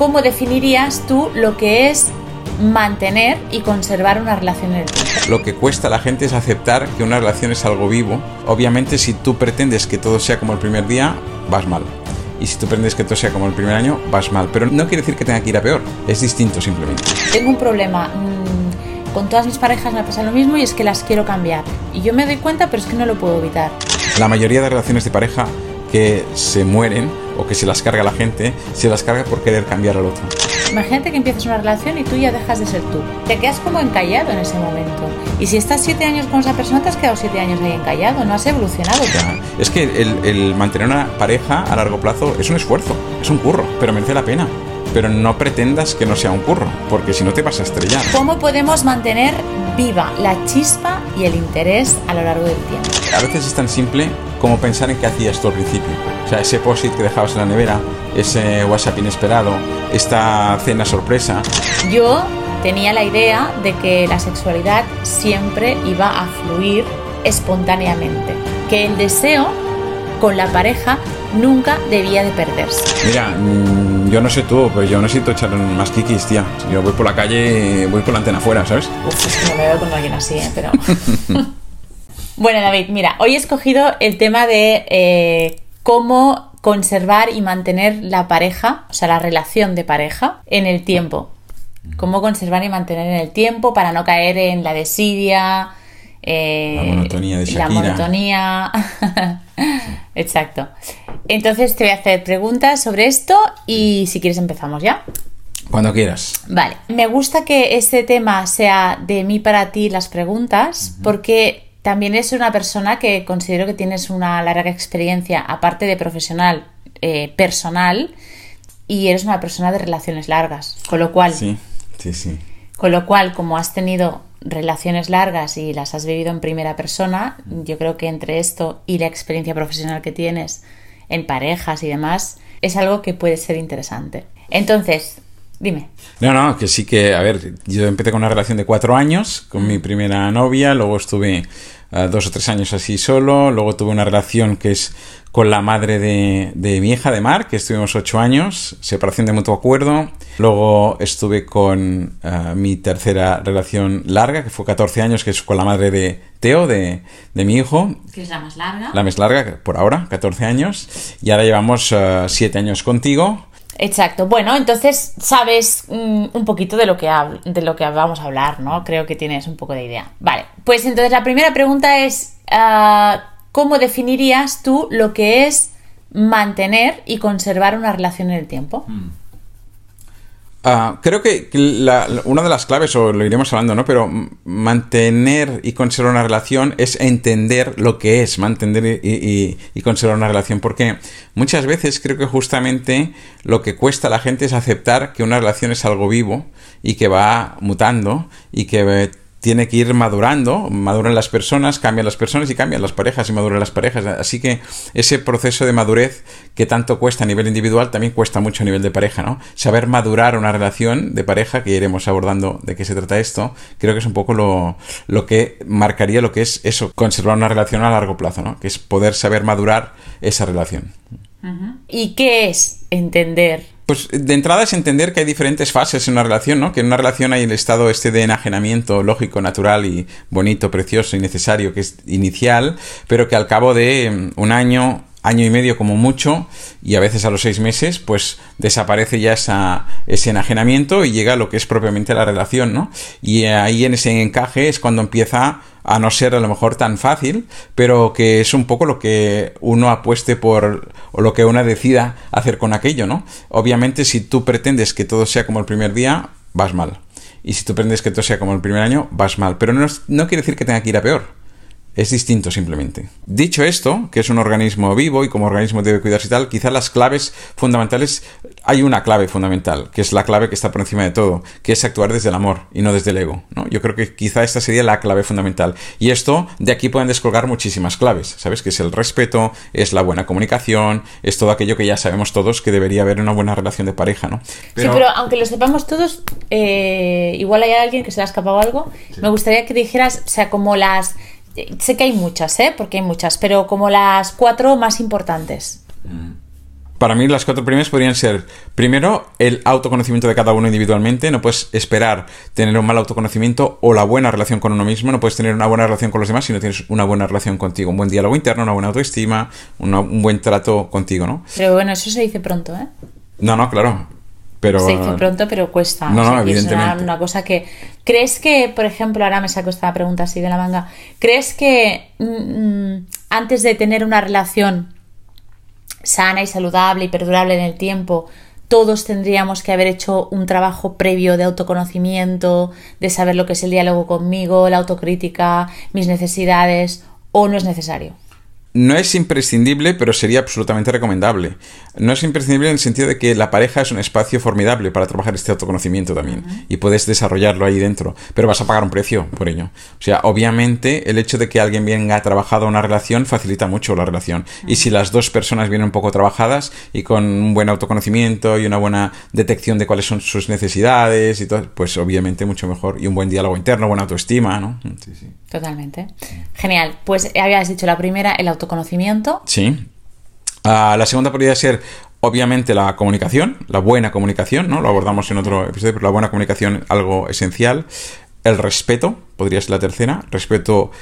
¿cómo definirías tú lo que es mantener y conservar una relación en el tiempo? Lo que cuesta a la gente es aceptar que una relación es algo vivo. Obviamente si tú pretendes que todo sea como el primer día, vas mal. Y si tú pretendes que todo sea como el primer año, vas mal. Pero no quiere decir que tenga que ir a peor. Es distinto simplemente. Tengo un problema. mm, Con todas mis parejas me pasa lo mismo y es que las quiero cambiar. Y yo me doy cuenta, pero es que no lo puedo evitar. La mayoría de relaciones de pareja que se mueren o que se las carga la gente, se las carga por querer cambiar al otro. Imagínate que empiezas una relación y tú ya dejas de ser tú. Te quedas como encallado en ese momento. Y si estás siete años con esa persona, te has quedado siete años ahí encallado, no has evolucionado. Ya, Es que el, el mantener una pareja a largo plazo es un esfuerzo, es un curro, pero merece la pena. Pero no pretendas que no sea un curro, porque si no te vas a estrellar. ¿Cómo podemos mantener viva la chispa y el interés a lo largo del tiempo? A veces es tan simple como pensar en qué hacías tú al principio. O sea, ese post-it que dejabas en la nevera, ese WhatsApp inesperado, esta cena sorpresa. Yo tenía la idea de que la sexualidad siempre iba a fluir espontáneamente, que el deseo con la pareja nunca debía de perderse. Mira, mm, yo no sé tú, pero yo necesito echar más kikis, tía. Yo voy por la calle, voy por la antena afuera, ¿sabes? Uf, es que no me veo con alguien así, ¿eh? pero... bueno, David, mira, hoy he escogido el tema de eh, cómo conservar y mantener la pareja, o sea, la relación de pareja en el tiempo. Cómo conservar y mantener en el tiempo para no caer en la desidia, eh, La monotonía de La monotonía. Exacto. Entonces te voy a hacer preguntas sobre esto y si quieres empezamos ya. Cuando quieras. Vale, me gusta que este tema sea de mí para ti las preguntas, porque también es una persona que considero que tienes una larga experiencia, aparte de profesional, eh, personal, y eres una persona de relaciones largas. Con lo cual, Sí, sí, sí. con lo cual, como has tenido relaciones largas y las has vivido en primera persona, yo creo que entre esto y la experiencia profesional que tienes en parejas y demás, es algo que puede ser interesante. Entonces, dime. No, no, que sí que, a ver, yo empecé con una relación de cuatro años con mi primera novia, luego estuve eh, dos o tres años así solo, luego tuve una relación que es con la madre de, de mi hija, de Mar, que estuvimos ocho años, separación de mutuo acuerdo, luego estuve con eh, mi tercera relación larga, que fue 14 años, que es con la madre de Teo, de, de mi hijo, que es la más larga. la más larga, por ahora, 14 años, y ahora llevamos eh, siete años contigo, Exacto. Bueno, entonces sabes mm, un poquito de lo, que de lo que vamos a hablar, ¿no? Creo que tienes un poco de idea. Vale, pues entonces la primera pregunta es, ah, ¿cómo definirías tú lo que es mantener y conservar una relación en el tiempo? Ah, creo que la- una de las claves, o lo iremos hablando, ¿no? Pero mantener y conservar una relación es entender lo que es mantener y, y- y conservar una relación. Porque muchas veces creo que justamente lo que cuesta a la gente es aceptar que una relación es algo vivo y que va mutando y que eh, tiene que ir madurando, maduran las personas, cambian las personas y cambian las parejas y maduran las parejas. Así que ese proceso de madurez que tanto cuesta a nivel individual también cuesta mucho a nivel de pareja, ¿no? Saber madurar una relación de pareja, que iremos abordando de qué se trata esto, creo que es un poco lo, lo que marcaría lo que es eso, conservar una relación a largo plazo, ¿no? Que es poder saber madurar esa relación. ¿Y qué es entender? Pues de entrada es entender que hay diferentes fases en una relación, ¿no? Que en una relación hay el estado este de enajenamiento lógico, natural y bonito, precioso y necesario, que es inicial, pero que al cabo de mm, un año, año y medio como mucho, y a veces a los seis meses, pues desaparece ya esa, ese enajenamiento y llega a lo que es propiamente la relación, ¿no? Y ahí en ese encaje es cuando empieza a no ser a lo mejor tan fácil, pero que es un poco lo que uno apueste por o lo que uno decida hacer con aquello, ¿no? Obviamente si tú pretendes que todo sea como el primer día, vas mal. Y si tú pretendes que todo sea como el primer año, vas mal. Pero no, no quiere decir que tenga que ir a peor. Es distinto simplemente. Dicho esto, que es un organismo vivo y como organismo debe cuidarse y tal, quizás las claves fundamentales, hay una clave fundamental, que es la clave que está por encima de todo, que es actuar desde el amor y no desde el ego. ¿no? Yo creo que quizá esta sería la clave fundamental. Y esto, de aquí pueden descolgar muchísimas claves, ¿sabes? Que es el respeto, es la buena comunicación, es todo aquello que ya sabemos todos que debería haber en una buena relación de pareja, ¿no? sí, pero aunque lo sepamos todos, eh, igual hay alguien que se le ha escapado algo. Me gustaría que dijeras, o sea, como las... Sé que hay muchas, ¿eh? Porque hay muchas, pero como las cuatro más importantes. Para mí las cuatro primeras podrían ser, primero, el autoconocimiento de cada uno individualmente. No puedes esperar tener un mal autoconocimiento o la buena relación con uno mismo. No puedes tener una buena relación con los demás si no tienes una buena relación contigo. Un buen diálogo interno, una buena autoestima, un buen trato contigo, ¿no? Pero bueno, eso se dice pronto, ¿eh? No, no, claro. Pero, se pronto, pero cuesta. No, no, evidentemente. Es una, cosa que. ¿Crees que, por ejemplo, ahora me saco esta pregunta así de la manga? ¿Crees que mm, mm, antes de tener una relación sana y saludable y perdurable en el tiempo, todos tendríamos que haber hecho un trabajo previo de autoconocimiento, de saber lo que es el diálogo conmigo, la autocrítica, mis necesidades, o no es necesario? No es imprescindible, pero sería absolutamente recomendable. No es imprescindible en el sentido de que la pareja es un espacio formidable para trabajar este autoconocimiento también. Y puedes desarrollarlo ahí dentro. Pero vas a pagar un precio por ello. O sea, obviamente el hecho de que alguien venga trabajado una relación facilita mucho la relación. Y si las dos personas vienen un poco trabajadas y con un buen autoconocimiento y una buena detección de cuáles son sus necesidades y todo, pues obviamente mucho mejor. Y un buen diálogo interno, buena autoestima, ¿no? Sí, sí. Totalmente. Genial. Pues habías dicho la primera, el autoconocimiento. Sí. Ah, la segunda podría ser, obviamente, la comunicación, la buena comunicación, ¿no? Lo abordamos en otro episodio, pero la buena comunicación, algo esencial. El respeto, podría ser la tercera, respeto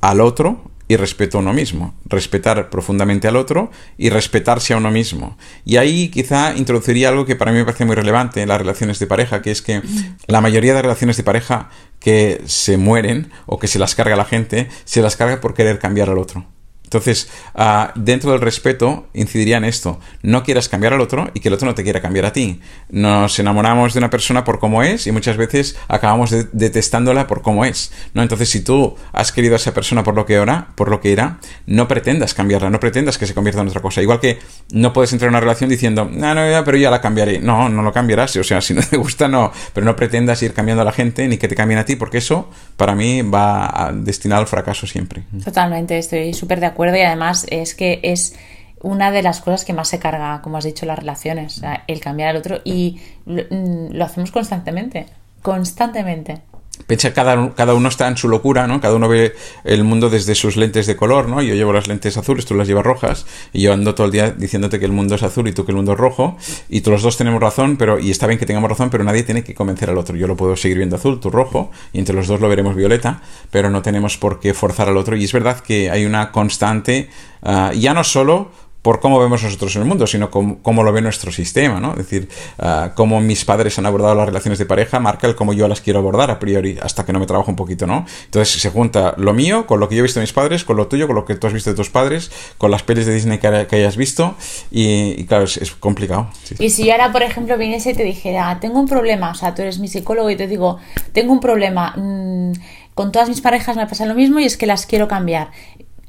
al otro, y respeto a uno mismo. Respetar profundamente al otro y respetarse a uno mismo. Y ahí quizá introduciría algo que para mí me parece muy relevante en las relaciones de pareja, que es que la mayoría de relaciones de pareja que se mueren o que se las carga la gente, se las carga por querer cambiar al otro. Entonces, ah, dentro del respeto, incidiría en esto. No quieras cambiar al otro y que el otro no te quiera cambiar a ti. Nos enamoramos de una persona por cómo es y muchas veces acabamos detestándola por cómo es. ¿no? Entonces, si tú has querido a esa persona por lo que era, por lo que era, no pretendas cambiarla, no pretendas que se convierta en otra cosa. Igual que no puedes entrar en una relación diciendo, no, no, pero ya la cambiaré. No, no lo cambiarás. O sea, si no te gusta, no. Pero no pretendas ir cambiando a la gente ni que te cambien a ti, porque eso, para mí, va destinado al fracaso siempre. Totalmente, estoy súper de acuerdo y además es que es una de las cosas que más se carga, como has dicho, las relaciones, el cambiar al otro y mm, lo, hacemos constantemente, constantemente. Piensa cada, cada uno está en su locura, ¿no? Cada uno ve el mundo desde sus lentes de color, ¿no? Yo llevo las lentes azules, tú las llevas rojas, y yo ando todo el día diciéndote que el mundo es azul y tú que el mundo es rojo, y todos los dos tenemos razón, pero, y está bien que tengamos razón, pero nadie tiene que convencer al otro. Yo lo puedo seguir viendo azul, tú rojo, y entre los dos lo veremos violeta, pero no tenemos por qué forzar al otro. Y es verdad que hay una constante, ah, ya no solo por cómo vemos nosotros el mundo, sino cómo, lo ve nuestro sistema, ¿no? Es decir, uh, cómo mis padres han abordado las relaciones de pareja marca el cómo yo las quiero abordar a priori, hasta que no me trabajo un poquito, ¿no? Entonces se junta lo mío con lo que yo he visto de mis padres, con lo tuyo, con lo que tú has visto de tus padres, con las pelis de Disney que, hayas visto, y, claro, es, complicado. Y si ahora, por ejemplo, viniese y te dijera, tengo un problema, o sea, tú eres mi psicólogo y te digo, tengo un problema, mmm, con todas mis parejas me pasa lo mismo y es que las quiero cambiar.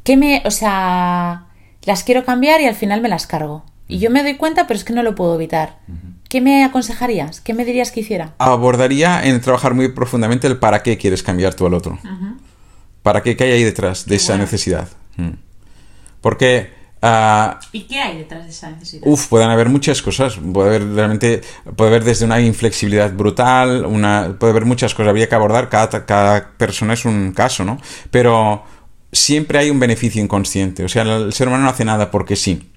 ¿Qué me, o sea, las quiero cambiar y al final me las cargo. Y yo me doy cuenta, pero es que no lo puedo evitar. ¿Qué me aconsejarías? ¿Qué me dirías que hiciera? Abordaría en trabajar muy profundamente el para qué quieres cambiar tú al otro. ¿Para qué? ¿Qué hay ahí detrás de esa necesidad? Mm. Porque... Ah, ¿Y qué hay detrás de esa necesidad? Uf, pueden haber muchas cosas. Puede haber realmente, puede haber desde una inflexibilidad brutal, una, puede haber muchas cosas. Habría que abordar, cada, cada persona es un caso, ¿no? Pero siempre hay un beneficio inconsciente. O sea, el ser humano no hace nada porque sí.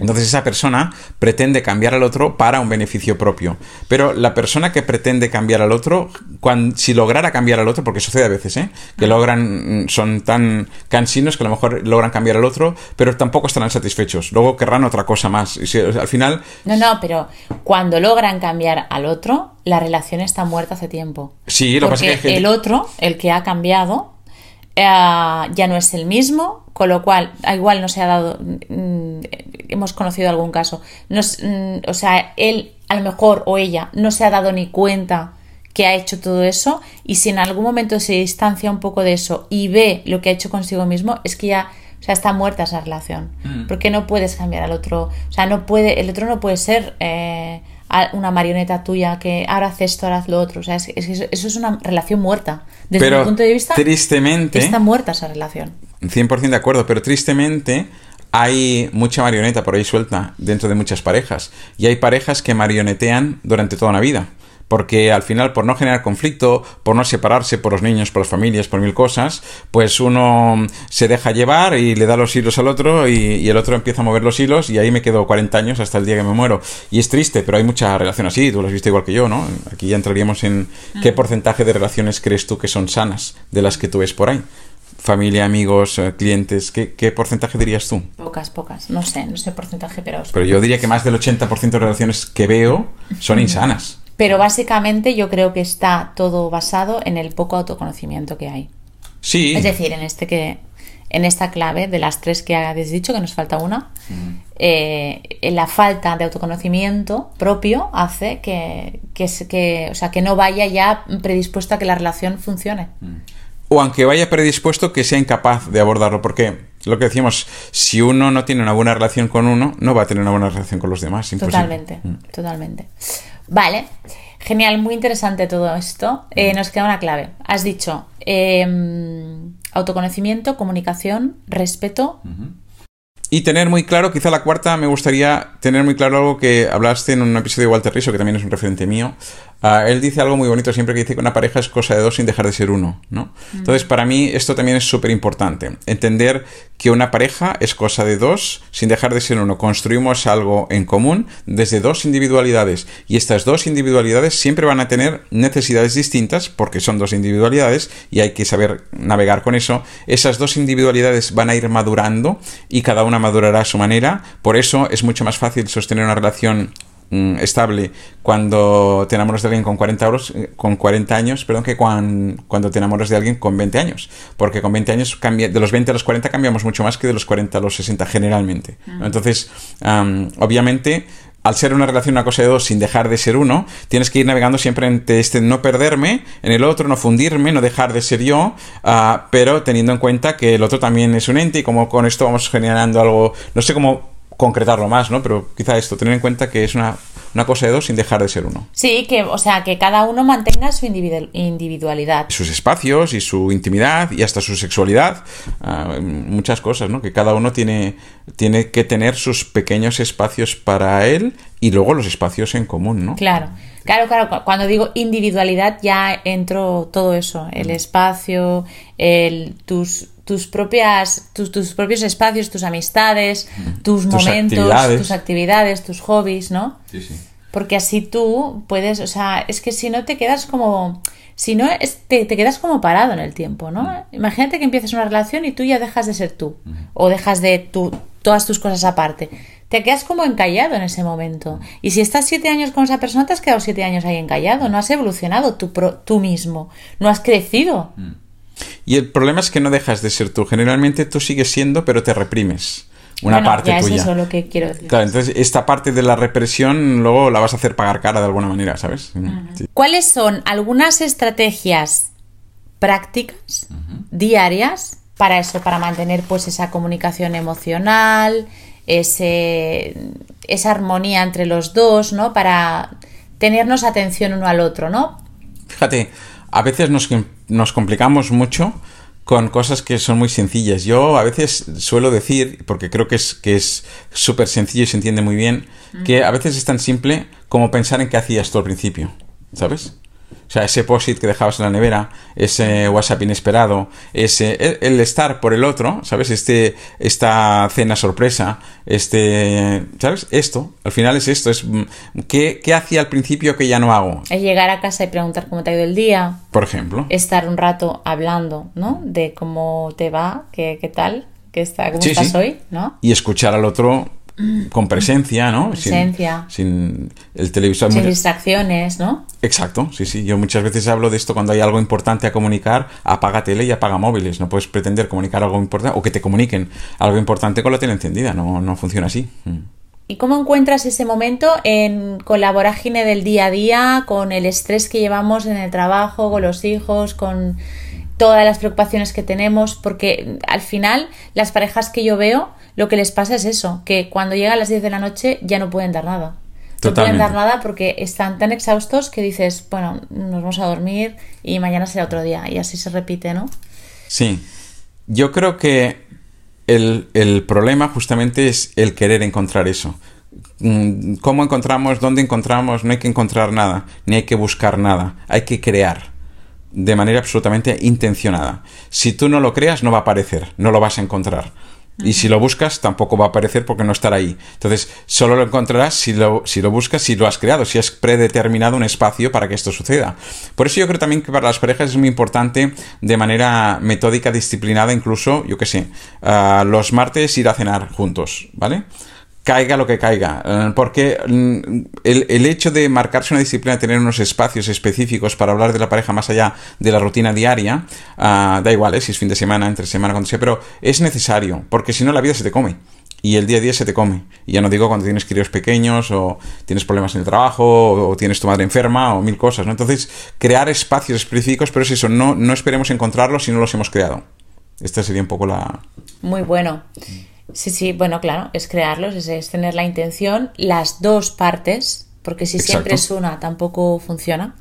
Entonces esa persona pretende cambiar al otro para un beneficio propio. Pero la persona que pretende cambiar al otro, cuando, si lograra cambiar al otro, porque sucede a veces, ¿eh? que logran, mm, son tan cansinos que a lo mejor logran cambiar al otro, pero tampoco estarán satisfechos. Luego querrán otra cosa más. Y al final... No, no, pero cuando logran cambiar al otro, la relación está muerta hace tiempo. Sí, lo porque pasa es que... El otro, el que ha cambiado, eh, ya no es el mismo, con lo cual, igual no se ha dado, mm, hemos conocido algún caso, mm, o sea, él a lo mejor o ella no se ha dado ni cuenta que ha hecho todo eso y si en algún momento se distancia un poco de eso y ve lo que ha hecho consigo mismo, es que ya, o sea, está muerta esa relación, mm. porque no puedes cambiar al otro, o sea, no puede, el otro no puede ser... Eh, una marioneta tuya que ahora haces esto, ahora haz lo otro. O sea, es, eso es una relación muerta. Desde mi punto de vista, tristemente, está muerta esa relación. 100% de acuerdo, pero tristemente hay mucha marioneta por ahí suelta dentro de muchas parejas. Y hay parejas que marionetean durante toda una vida porque al final por no generar conflicto, por no separarse por los niños, por las familias, por mil cosas, pues uno se deja llevar y le da los hilos al otro y, el otro empieza a mover los hilos y ahí me quedo 40 años hasta el día que me muero. Y es triste, pero hay mucha relación así, tú lo has visto igual que yo, ¿no? Aquí ya entraríamos en qué mm. porcentaje de relaciones crees tú que son sanas de las que tú ves por ahí familia, amigos, eh, clientes, ¿qué, porcentaje dirías tú? Pocas, pocas. No sé, no sé porcentaje, pero... Pero yo diría que más del 80% de relaciones que veo son insanas. Pero básicamente yo creo que está todo basado en el poco autoconocimiento que hay. Sí. Es decir, en este que en esta clave de las tres que habéis dicho, que nos falta una, eh, la falta de autoconocimiento propio hace que, que, o sea, que no vaya ya predispuesto a que la relación funcione. Mm o aunque vaya predispuesto, que sea incapaz de abordarlo. Porque lo que decíamos, si uno no tiene una buena relación con uno, no va a tener una buena relación con los demás. Totalmente, mm. totalmente. Vale, genial, muy interesante todo esto. Eh, nos queda una clave. Has dicho em, autoconocimiento, comunicación, respeto. Y tener muy claro, quizá la cuarta, me gustaría tener muy claro algo que hablaste en un episodio de Walter Rizzo, que también es un referente mío, Ah, él dice algo muy bonito siempre que dice que una pareja es cosa de dos sin dejar de ser uno, ¿no? Mm. Entonces, para mí esto también es súper importante. Entender que una pareja es cosa de dos sin dejar de ser uno. Construimos algo en común desde dos individualidades. Y estas dos individualidades siempre van a tener necesidades distintas porque son dos individualidades y hay que saber navegar con eso. Esas dos individualidades van a ir madurando y cada una madurará a su manera. Por eso es mucho más fácil sostener una relación Mm, estable cuando te enamoras de alguien con 40, euros, eh, con 40 años perdón, que cuando te enamoras de alguien con 20 años. Porque con 20 años, cambia, de los 20 a los 40 cambiamos mucho más que de los 40 a los 60 generalmente. Entonces, obviamente al ser una relación una cosa de dos sin dejar de ser uno, tienes que ir navegando siempre entre este no perderme, en el otro no fundirme, no dejar de ser yo, ah, pero teniendo en cuenta que el otro también es un ente y como con esto vamos generando algo, no sé cómo concretarlo más, ¿no? Pero quizá esto, tener en cuenta que es una, cosa de dos sin dejar de ser uno. Sí, que, o sea, que cada uno mantenga su individualidad. Sus espacios y su intimidad y hasta su sexualidad, ah, muchas cosas, ¿no? Que cada uno tiene, tiene que tener sus pequeños espacios para él y luego los espacios en común, ¿no? Claro. Claro, claro, cuando digo individualidad ya entro todo eso, el espacio, el, tus, tus propias tus, tus, propios espacios, tus amistades, tus, momentos, tus actividades, tus hobbies, ¿no? Sí, sí. Porque así tú puedes, o sea, es que si no te quedas como si no te, quedas como parado en el tiempo, ¿no? Imagínate que empiezas una relación y tú ya dejas de ser tú o dejas de tu, todas tus cosas aparte. Te quedas como encallado en ese momento. Y si estás siete años con esa persona, te has quedado siete años ahí encallado. No has evolucionado tú, tú mismo. No has crecido. Y el problema es que no dejas de ser tú. Generalmente tú sigues siendo, pero te reprimes. Una parte ya tuya. Es eso lo que quiero decir. Claro, entonces esta parte de la represión luego la vas a hacer pagar cara de alguna manera, ¿sabes? ¿Cuáles son algunas estrategias prácticas, diarias, para eso, para mantener pues esa comunicación emocional, ese, esa armonía entre los dos, ¿no? Para tenernos atención uno al otro, ¿no? Fíjate, a veces nos, nos complicamos mucho con cosas que son muy sencillas. Yo a veces suelo decir, porque creo que es que es súper sencillo y se entiende muy bien, que a veces es tan simple como pensar en qué hacías tú al principio, ¿sabes? O sea, ese posit que dejabas en la nevera, ese WhatsApp inesperado, ese el, estar por el otro, ¿sabes? Este esta cena sorpresa, este, ¿sabes? Esto, al final es esto, es mm, ¿qué, qué hacía al principio que ya no hago? Es llegar a casa y preguntar cómo te ha ido el día. Por ejemplo. Estar un rato hablando, ¿no? De cómo te va, qué, qué tal, qué está, cómo estás hoy, ¿no? Y escuchar al otro con presencia, ¿no? Presencia. Sin, el televisor. Sin distracciones, ¿no? Exacto, sí, sí. Yo muchas veces hablo de esto cuando hay algo importante a comunicar, apaga tele y apaga móviles. No puedes pretender comunicar algo importante o que te comuniquen algo importante con la tele encendida. No, no funciona así. Mm. ¿Y cómo encuentras ese momento en, con la vorágine del día a día, con el estrés que llevamos en el trabajo, con los hijos, con todas las preocupaciones que tenemos? Porque al final las parejas que yo veo lo que les pasa es eso, que cuando llega a las 10 de la noche ya no pueden dar nada. No pueden dar nada porque están tan exhaustos que dices, bueno, nos vamos a dormir y mañana será otro día. Y así se repite, ¿no? Sí. Yo creo que el, el problema justamente es el querer encontrar eso. mm, ¿cómo encontramos? ¿Dónde encontramos? No hay que encontrar nada, ni hay que buscar nada, hay que crear de manera absolutamente intencionada. Si tú no lo creas, no va a aparecer, no lo vas a encontrar. Y si lo buscas, tampoco va a aparecer porque no estará ahí. Entonces, solo lo encontrarás si lo, si lo buscas, si lo has creado, si has predeterminado un espacio para que esto suceda. Por eso yo creo también que para las parejas es muy importante, de manera metódica, disciplinada, incluso, yo qué sé, ah, los martes ir a cenar juntos, ¿vale? Caiga lo que caiga. Eh, porque mm, el, hecho de marcarse una disciplina, tener unos espacios específicos para hablar de la pareja más allá de la rutina diaria, ah, da igual, ¿eh? si es fin de semana, entre semana, cuando sea, pero es necesario, porque si no la vida se te come. Y el día a día se te come. Y ya no digo cuando tienes críos pequeños, o tienes problemas en el trabajo, o, tienes tu madre enferma, o mil cosas, ¿no? Entonces, crear espacios específicos, pero es eso, no, no esperemos encontrarlos si no los hemos creado. Esta sería un poco la... Muy bueno. Sí, sí, bueno, claro, es crearlos, es, tener la intención, las dos partes, porque si siempre es una, tampoco funciona.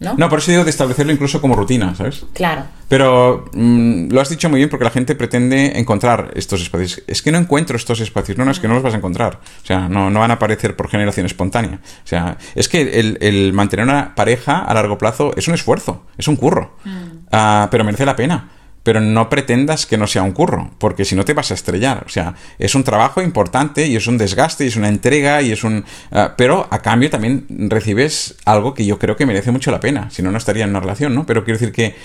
¿No? ¿no? por eso digo de establecerlo incluso como rutina, ¿sabes? Claro. Pero mm, lo has dicho muy bien porque la gente pretende encontrar estos espacios. Es que no encuentro estos espacios. No, no, es que no los vas a encontrar. O sea, no, no van a aparecer por generación espontánea. O sea, es que el, mantener una pareja a largo plazo es un esfuerzo, es un curro. Mm. Ah, pero merece la pena pero no pretendas que no sea un curro, porque si no te vas a estrellar. O sea, es un trabajo importante y es un desgaste y es una entrega y es un... Ah, pero a cambio también recibes algo que yo creo que merece mucho la pena, si no, no estaría en una relación, ¿no? Pero quiero decir que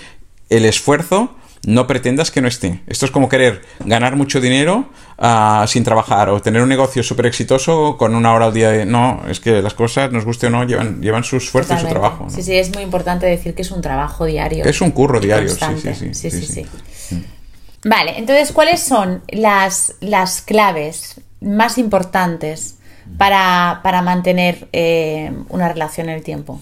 el esfuerzo no pretendas que no esté. Esto es como querer ganar mucho dinero ah, sin trabajar o tener un negocio súper exitoso con una hora al día de... No, es que las cosas, nos guste o no, llevan, llevan su esfuerzo y su trabajo. Sí, sí, es muy importante decir que es un trabajo diario. Es un curro diario, sí sí sí, sí Vale, entonces, ¿cuáles son las, las claves más importantes para, mantener eh, una relación en el tiempo?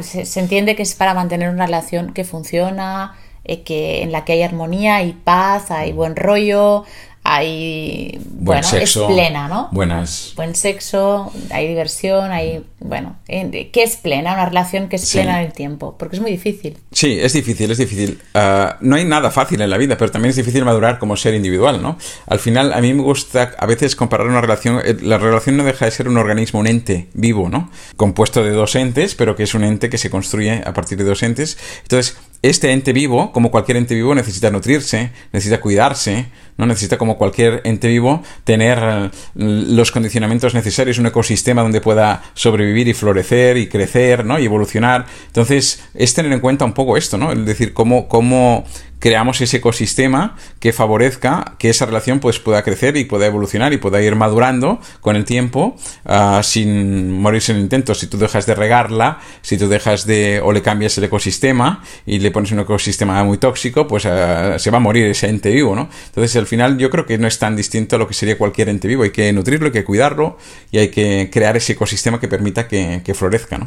se, entiende que es para mantener una relación que funciona, eh, que, en la que hay armonía, hay paz, hay buen rollo, hay Buen bueno, es plena, ¿no? Buenas. Buen sexo, hay diversión, hay bueno, ¿qué es plena? Una relación que es plena en el tiempo, porque es muy difícil. Sí, es difícil, es difícil. Ah, no hay nada fácil en la vida, pero también es difícil madurar como ser individual, ¿no? Al final, a mí me gusta a veces comparar una relación. Eh, la relación no deja de ser un organismo, un ente vivo, ¿no? Compuesto de dos entes, pero que es un ente que se construye a partir de dos entes. Entonces, este ente vivo, como cualquier ente vivo, necesita nutrirse, necesita cuidarse, ¿no? Necesita, como cualquier ente vivo, tener eh, los condicionamientos necesarios, un ecosistema donde pueda sobrevivir y florecer y crecer, ¿no? Y evolucionar. Entonces, es tener en cuenta un poco esto, ¿no? Es decir, cómo, cómo creamos ese ecosistema que favorezca que esa relación pues pueda crecer y pueda evolucionar y pueda ir madurando con el tiempo ah, sin morirse en el intento. Si tú dejas de regarla, si tú dejas de o le cambias el ecosistema y le pones un ecosistema muy tóxico, pues ah, se va a morir ese ente vivo, ¿no? Entonces al final yo creo que no es tan distinto a lo que sería cualquier ente vivo. Hay que nutrirlo, hay que cuidarlo y hay que crear ese ecosistema que permita que, que florezca, ¿no?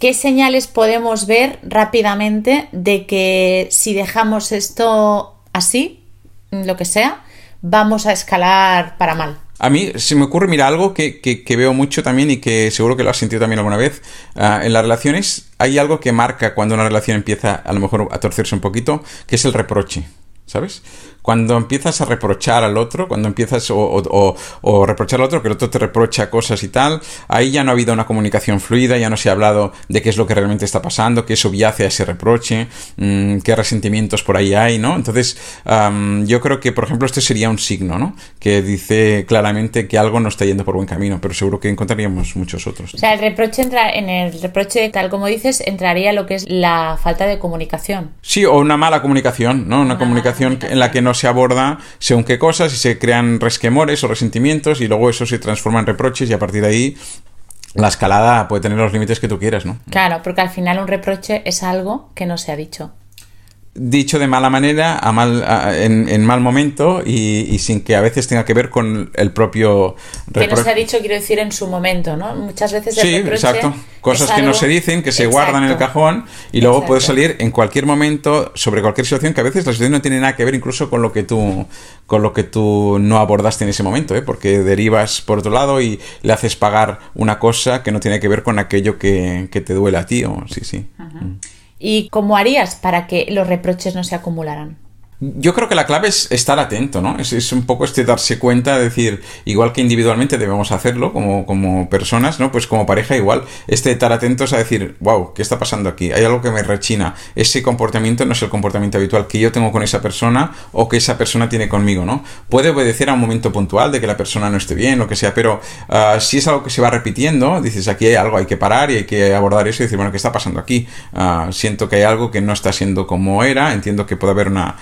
¿Qué señales podemos ver rápidamente de que si dejamos esto así, lo que sea, vamos a escalar para mal? A mí se me ocurre, mira, algo que, veo mucho también y que seguro que lo has sentido también alguna vez. Ah, en las relaciones hay algo que marca cuando una relación empieza a lo mejor a torcerse un poquito, que es el reproche, ¿sabes? Cuando empiezas a reprochar al otro, cuando empiezas o, reprochar al otro, que el otro te reprocha cosas y tal, ahí ya no ha habido una comunicación fluida, ya no se ha hablado de qué es lo que realmente está pasando, qué subyace a ese reproche, mm, qué resentimientos por ahí hay, ¿no? Entonces, yo creo que, por ejemplo, este sería un signo, ¿no? Que dice claramente que algo no está yendo por buen camino, pero seguro que encontraríamos muchos otros. O sea, el reproche entra, en el reproche, tal como dices, entraría lo que es la falta de comunicación. Sí, o una mala comunicación, ¿no? Una, comunicación, en la que no se aborda según qué cosas y se crean resquemores o resentimientos y luego eso se transforma en reproches y a partir de ahí la escalada puede tener los límites que tú quieras, ¿no? Claro, porque al final un reproche es algo que no se ha dicho dicho de mala manera, a mal, en, mal momento y, sin que a veces tenga que ver con el propio Que no se ha dicho, quiero decir, en su momento, ¿no? Muchas veces el Sí, exacto. Cosas que no se dicen, que se guardan en el cajón y luego puede salir en cualquier momento sobre cualquier situación que a veces la situación no tiene nada que ver incluso con lo que tú con lo que tú no abordaste en ese momento, ¿eh? porque derivas por otro lado y le haces pagar una cosa que no tiene que ver con aquello que, te duele a ti. O, sí, sí. ¿Y cómo harías para que los reproches no se acumularan? Yo creo que la clave es estar atento, ¿no? Es, un poco este darse cuenta, decir, igual que individualmente debemos hacerlo como, como personas, ¿no? Pues como pareja igual, este estar atentos a decir, wow, ¿qué está pasando aquí? Hay algo que me rechina. Ese comportamiento no es el comportamiento habitual que yo tengo con esa persona o que esa persona tiene conmigo, ¿no? Puede obedecer a un momento puntual de que la persona no esté bien, lo que sea, pero ah, si es algo que se va repitiendo, dices, aquí hay algo, hay que parar y hay que abordar eso y decir, bueno, ¿qué está pasando aquí? Ah, siento que hay algo que no está siendo como era, entiendo que puede haber una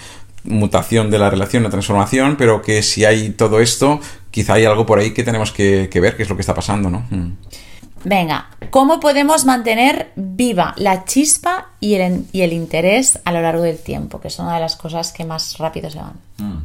mutación de la relación, una transformación, pero que si hay todo esto, quizá hay algo por ahí que tenemos que, ver, qué es lo que está pasando, ¿no? Mm. Venga, ¿cómo podemos mantener viva la chispa y el, y el, interés a lo largo del tiempo? Que es una de las cosas que más rápido se van. Mm.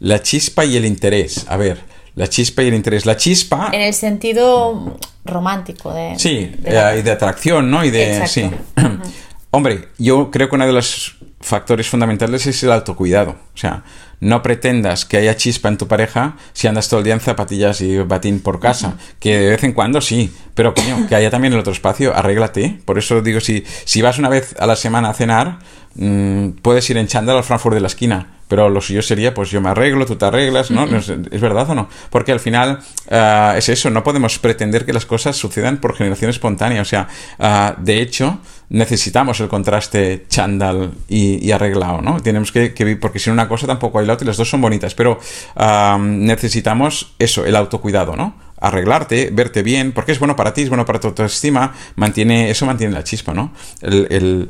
La chispa y el interés. A ver, la chispa y el interés. La chispa. En el sentido romántico de. Sí, eh, y de atracción, ¿no? Y de. Sí. Hombre, yo creo que una de los factores fundamentales es el autocuidado. O sea, no pretendas que haya chispa en tu pareja si andas todo el día en zapatillas y batín por casa. Que de vez en cuando sí, pero coño, que haya también el otro espacio, arréglate. Por eso digo, si, si vas una vez a la semana a cenar, mm, puedes ir en chándal al Frankfurt de la esquina. Pero lo suyo sería, pues yo me arreglo, tú te arreglas, ¿no? ¿Es, verdad o no? Porque al final ah, es eso, no podemos pretender que las cosas sucedan por generación espontánea. O sea, ah, de hecho, necesitamos el contraste chándal y, arreglado, ¿no? Tenemos que, que, porque si no una cosa tampoco hay la otra y las dos son bonitas, pero ah, necesitamos eso, el autocuidado, ¿no? Arreglarte, verte bien, porque es bueno para ti, es bueno para tu autoestima, mantiene, eso mantiene la chispa, ¿no? el,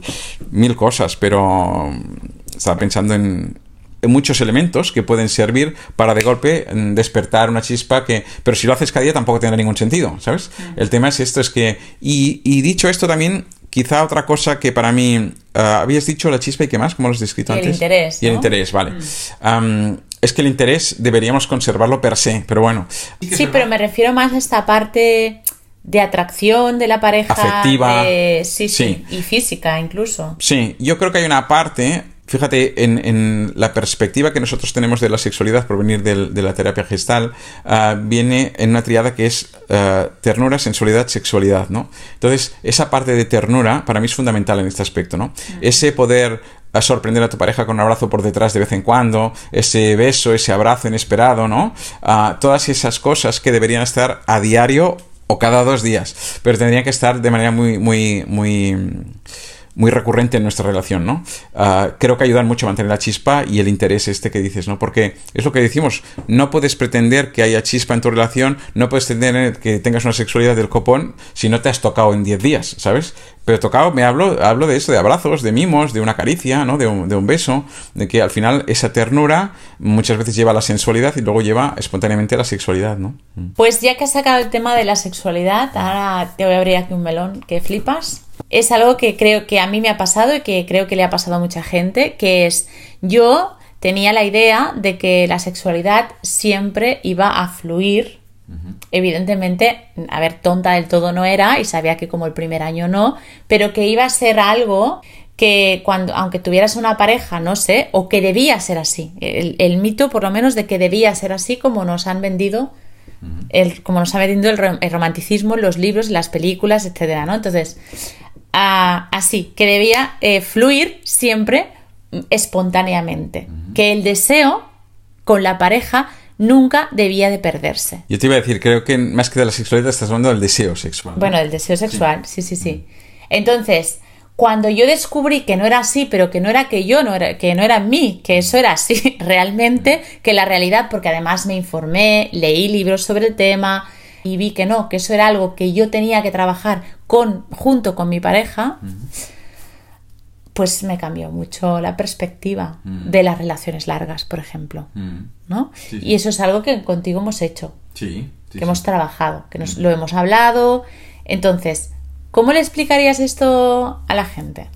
mil cosas, pero estaba pensando en, muchos elementos que pueden servir para de golpe mm, despertar una chispa que... Pero si lo haces cada día tampoco tendrá ningún sentido, ¿sabes? Mm. El tema es esto, es que... Y, dicho esto también, quizá otra cosa que para mí... Ah, habías dicho la chispa y qué más, como lo has descrito antes. El interés. Y el interés, vale. Mm. Es que el interés deberíamos conservarlo per se, pero bueno. Sí, pero me refiero más a esta parte de atracción de la pareja. Afectiva. sí, sí, y física incluso. Sí, yo creo que hay una parte Fíjate, en, la perspectiva que nosotros tenemos de la sexualidad por venir de la terapia gestal, ah, viene en una triada que es ah, ternura, sensualidad, sexualidad, ¿no? Entonces, esa parte de ternura para mí es fundamental en este aspecto, ¿no? Ese poder ah, sorprender a tu pareja con un abrazo por detrás de vez en cuando, ese beso, ese abrazo inesperado, ¿no? todas esas cosas que deberían estar a diario o cada dos días, pero tendrían que estar de manera muy, muy, muy muy recurrente en nuestra relación, ¿no? Ah, creo que ayudan mucho a mantener la chispa y el interés este que dices, ¿no? Porque es lo que decimos, no puedes pretender que haya chispa en tu relación, no puedes pretender que tengas una sexualidad del copón si no te has tocado en 10 días, ¿sabes? Pero tocado, me hablo, hablo de eso, de abrazos, de mimos, de una caricia, ¿no? De un, de un beso, de que al final esa ternura muchas veces lleva a la sensualidad y luego lleva espontáneamente a la sexualidad, ¿no? Pues ya que has sacado el tema de la sexualidad, ahora te voy a abrir aquí un melón que flipas es algo que creo que a mí me ha pasado y que creo que le ha pasado a mucha gente, que es yo tenía la idea de que la sexualidad siempre iba a fluir. Evidentemente, a ver, tonta del todo no era y sabía que como el primer año no, pero que iba a ser algo que cuando, aunque tuvieras una pareja, no sé, o que debía ser así. El, mito, por lo menos, de que debía ser así como nos han vendido, el, como nos ha vendido el, el romanticismo los libros, las películas, etcétera, ¿no? Entonces, así, que debía eh, fluir siempre espontáneamente, que el deseo con la pareja nunca debía de perderse. Yo te iba a decir, creo que más que de la sexualidad estás hablando del deseo sexual. Bueno, del deseo sexual, sí, sí, sí. Entonces, cuando yo descubrí que no era así, pero que no era que yo, no era, que no era mí, que eso era así realmente, que la realidad, porque además me informé, leí libros sobre el tema, y vi que no, que eso era algo que yo tenía que trabajar con, junto con mi pareja, pues me cambió mucho la perspectiva de las relaciones largas, por ejemplo. ¿no? Y eso es algo que contigo hemos hecho, que hemos trabajado, que nos, lo hemos hablado. Entonces, ¿cómo le explicarías esto a la gente?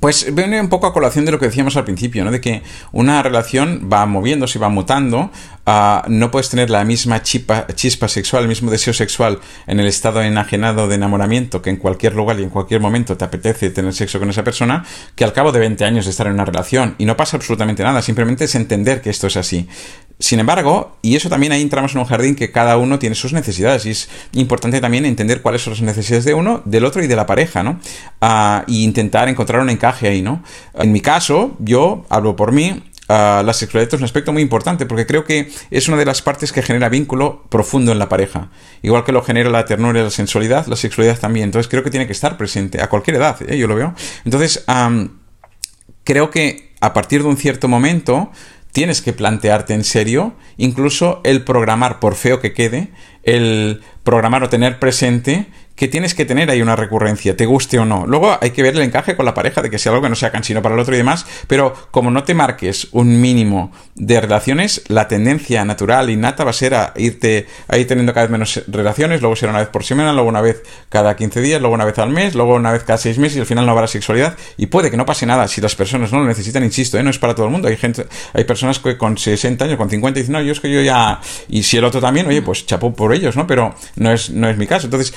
Pues viene un poco a colación de lo que decíamos al principio, ¿no? De que una relación va moviéndose, va mutando, ah, no puedes tener la misma chispa, sexual, el mismo deseo sexual en el estado enajenado de enamoramiento que en cualquier lugar y en cualquier momento te apetece tener sexo con esa persona, que al cabo de 20 años de estar en una relación. Y no pasa absolutamente nada, simplemente es entender que esto es así sin embargo, y eso también ahí entramos en un jardín que cada uno tiene sus necesidades y es importante también entender cuáles son las necesidades de uno, del otro y de la pareja, ¿no? Ah, y intentar encontrar un encaje ahí, ¿no? En mi caso, yo hablo por mí, ah, la sexualidad es un aspecto muy importante porque creo que es una de las partes que genera vínculo profundo en la pareja. Igual que lo genera la ternura y la sensualidad, la sexualidad también. Entonces creo que tiene que estar presente a cualquier edad, ¿eh? yo lo veo. Entonces, creo que a partir de un cierto momento tienes que plantearte en serio incluso el programar, por feo que quede, el programar o tener presente que tienes que tener ahí una recurrencia, te guste o no. Luego hay que ver el encaje con la pareja de que sea algo que no sea cansino para el otro y demás, pero como no te marques un mínimo de relaciones, la tendencia natural, innata, va a ser a irte a ir teniendo cada vez menos relaciones, luego será una vez por semana, luego una vez cada 15 días, luego una vez al mes, luego una vez cada 6 meses y al final no habrá sexualidad. Y puede que no pase nada si las personas no lo necesitan, insisto, ¿eh? no es para todo el mundo. Hay gente, hay personas que con 60 años, con 50 dicen, no, yo es que yo ya. Y si el otro también, oye, pues chapó por ellos, ¿no? Pero no es, no es mi caso. Entonces,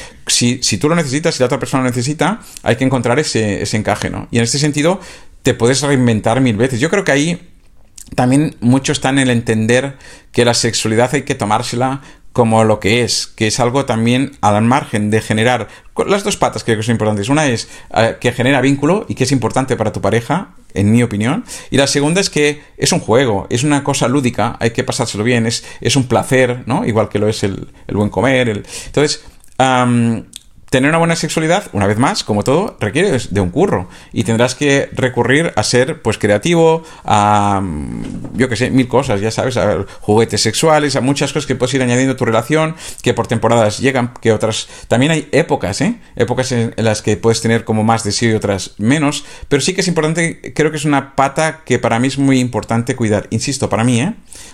si tú lo necesitas, si la otra persona lo necesita, hay que encontrar ese, ese encaje, ¿no? Y en este sentido, te puedes reinventar mil veces. Yo creo que ahí también mucho está en el entender que la sexualidad hay que tomársela como lo que es, que es algo también al margen de generar las dos patas creo que son importantes. Una es eh, que genera vínculo y que es importante para tu pareja, en mi opinión. Y la segunda es que es un juego, es una cosa lúdica, hay que pasárselo bien, es, es un placer, ¿no? Igual que lo es el, el buen comer. Entonces, tener una buena sexualidad, una vez más, como todo, requiere de un curro. Y tendrás que recurrir a ser, pues, creativo, a, yo que sé, mil cosas, ya sabes, a juguetes sexuales, a muchas cosas que puedes ir añadiendo a tu relación, que por temporadas llegan, que otras... También hay épocas, ¿eh? Épocas en, las que puedes tener como más deseo y otras menos. Pero sí que es importante, creo que es una pata que para mí es muy importante cuidar. Insisto, para mí, ¿eh?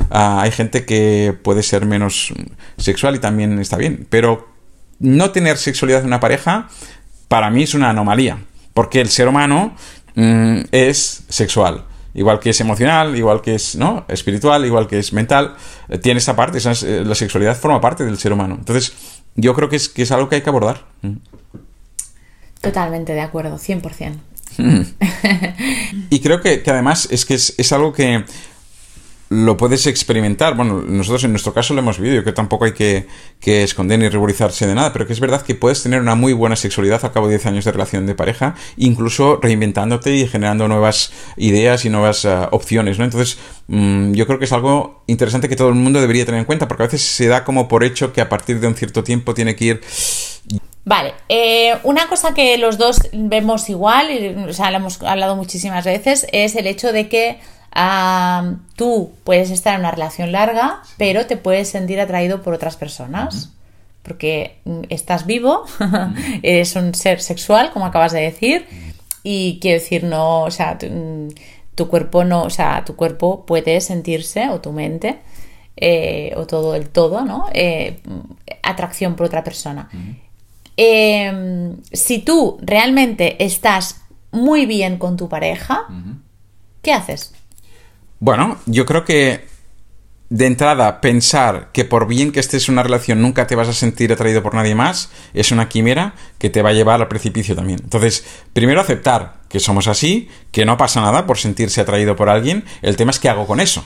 Ah, hay gente que puede ser menos sexual y también está bien, pero no tener sexualidad en una pareja, para mí es una anomalía, porque el ser humano mm, es sexual. Igual que es emocional, igual que es ¿no? espiritual, igual que es mental, eh, tiene esa parte, eh, la sexualidad forma parte del ser humano. Entonces, yo creo que es, que es algo que hay que abordar. Mm. Totalmente de acuerdo, 100%. y creo que, además es que es algo que lo puedes experimentar. Bueno, nosotros en nuestro caso lo hemos vivido, que tampoco hay que, esconder ni ruborizarse de nada, pero que es verdad que puedes tener una muy buena sexualidad al cabo de 10 años de relación de pareja, incluso reinventándote y generando nuevas ideas y nuevas eh, opciones, ¿no? Entonces, mm, yo creo que es algo interesante que todo el mundo debería tener en cuenta, porque a veces se da como por hecho que a partir de un cierto tiempo tiene que ir Vale, eh, una cosa que los dos vemos igual, y, o sea, lo hemos hablado muchísimas veces, es el hecho de que tú puedes estar en una relación larga, pero te puedes sentir atraído por otras personas. Porque mm, estás vivo, eres un ser sexual, como acabas de decir, y quiero decir, no, o sea, mm, tu, cuerpo no, o sea, tu cuerpo puede sentirse, o tu mente, eh, o todo el todo, ¿no? Eh, atracción por otra persona. Em, si tú realmente estás muy bien con tu pareja, ¿qué haces? Bueno, yo creo que de entrada pensar que por bien que estés en una relación nunca te vas a sentir atraído por nadie más es una quimera que te va a llevar al precipicio también. Entonces, primero aceptar que somos así, que no pasa nada por sentirse atraído por alguien, el tema es qué hago con eso.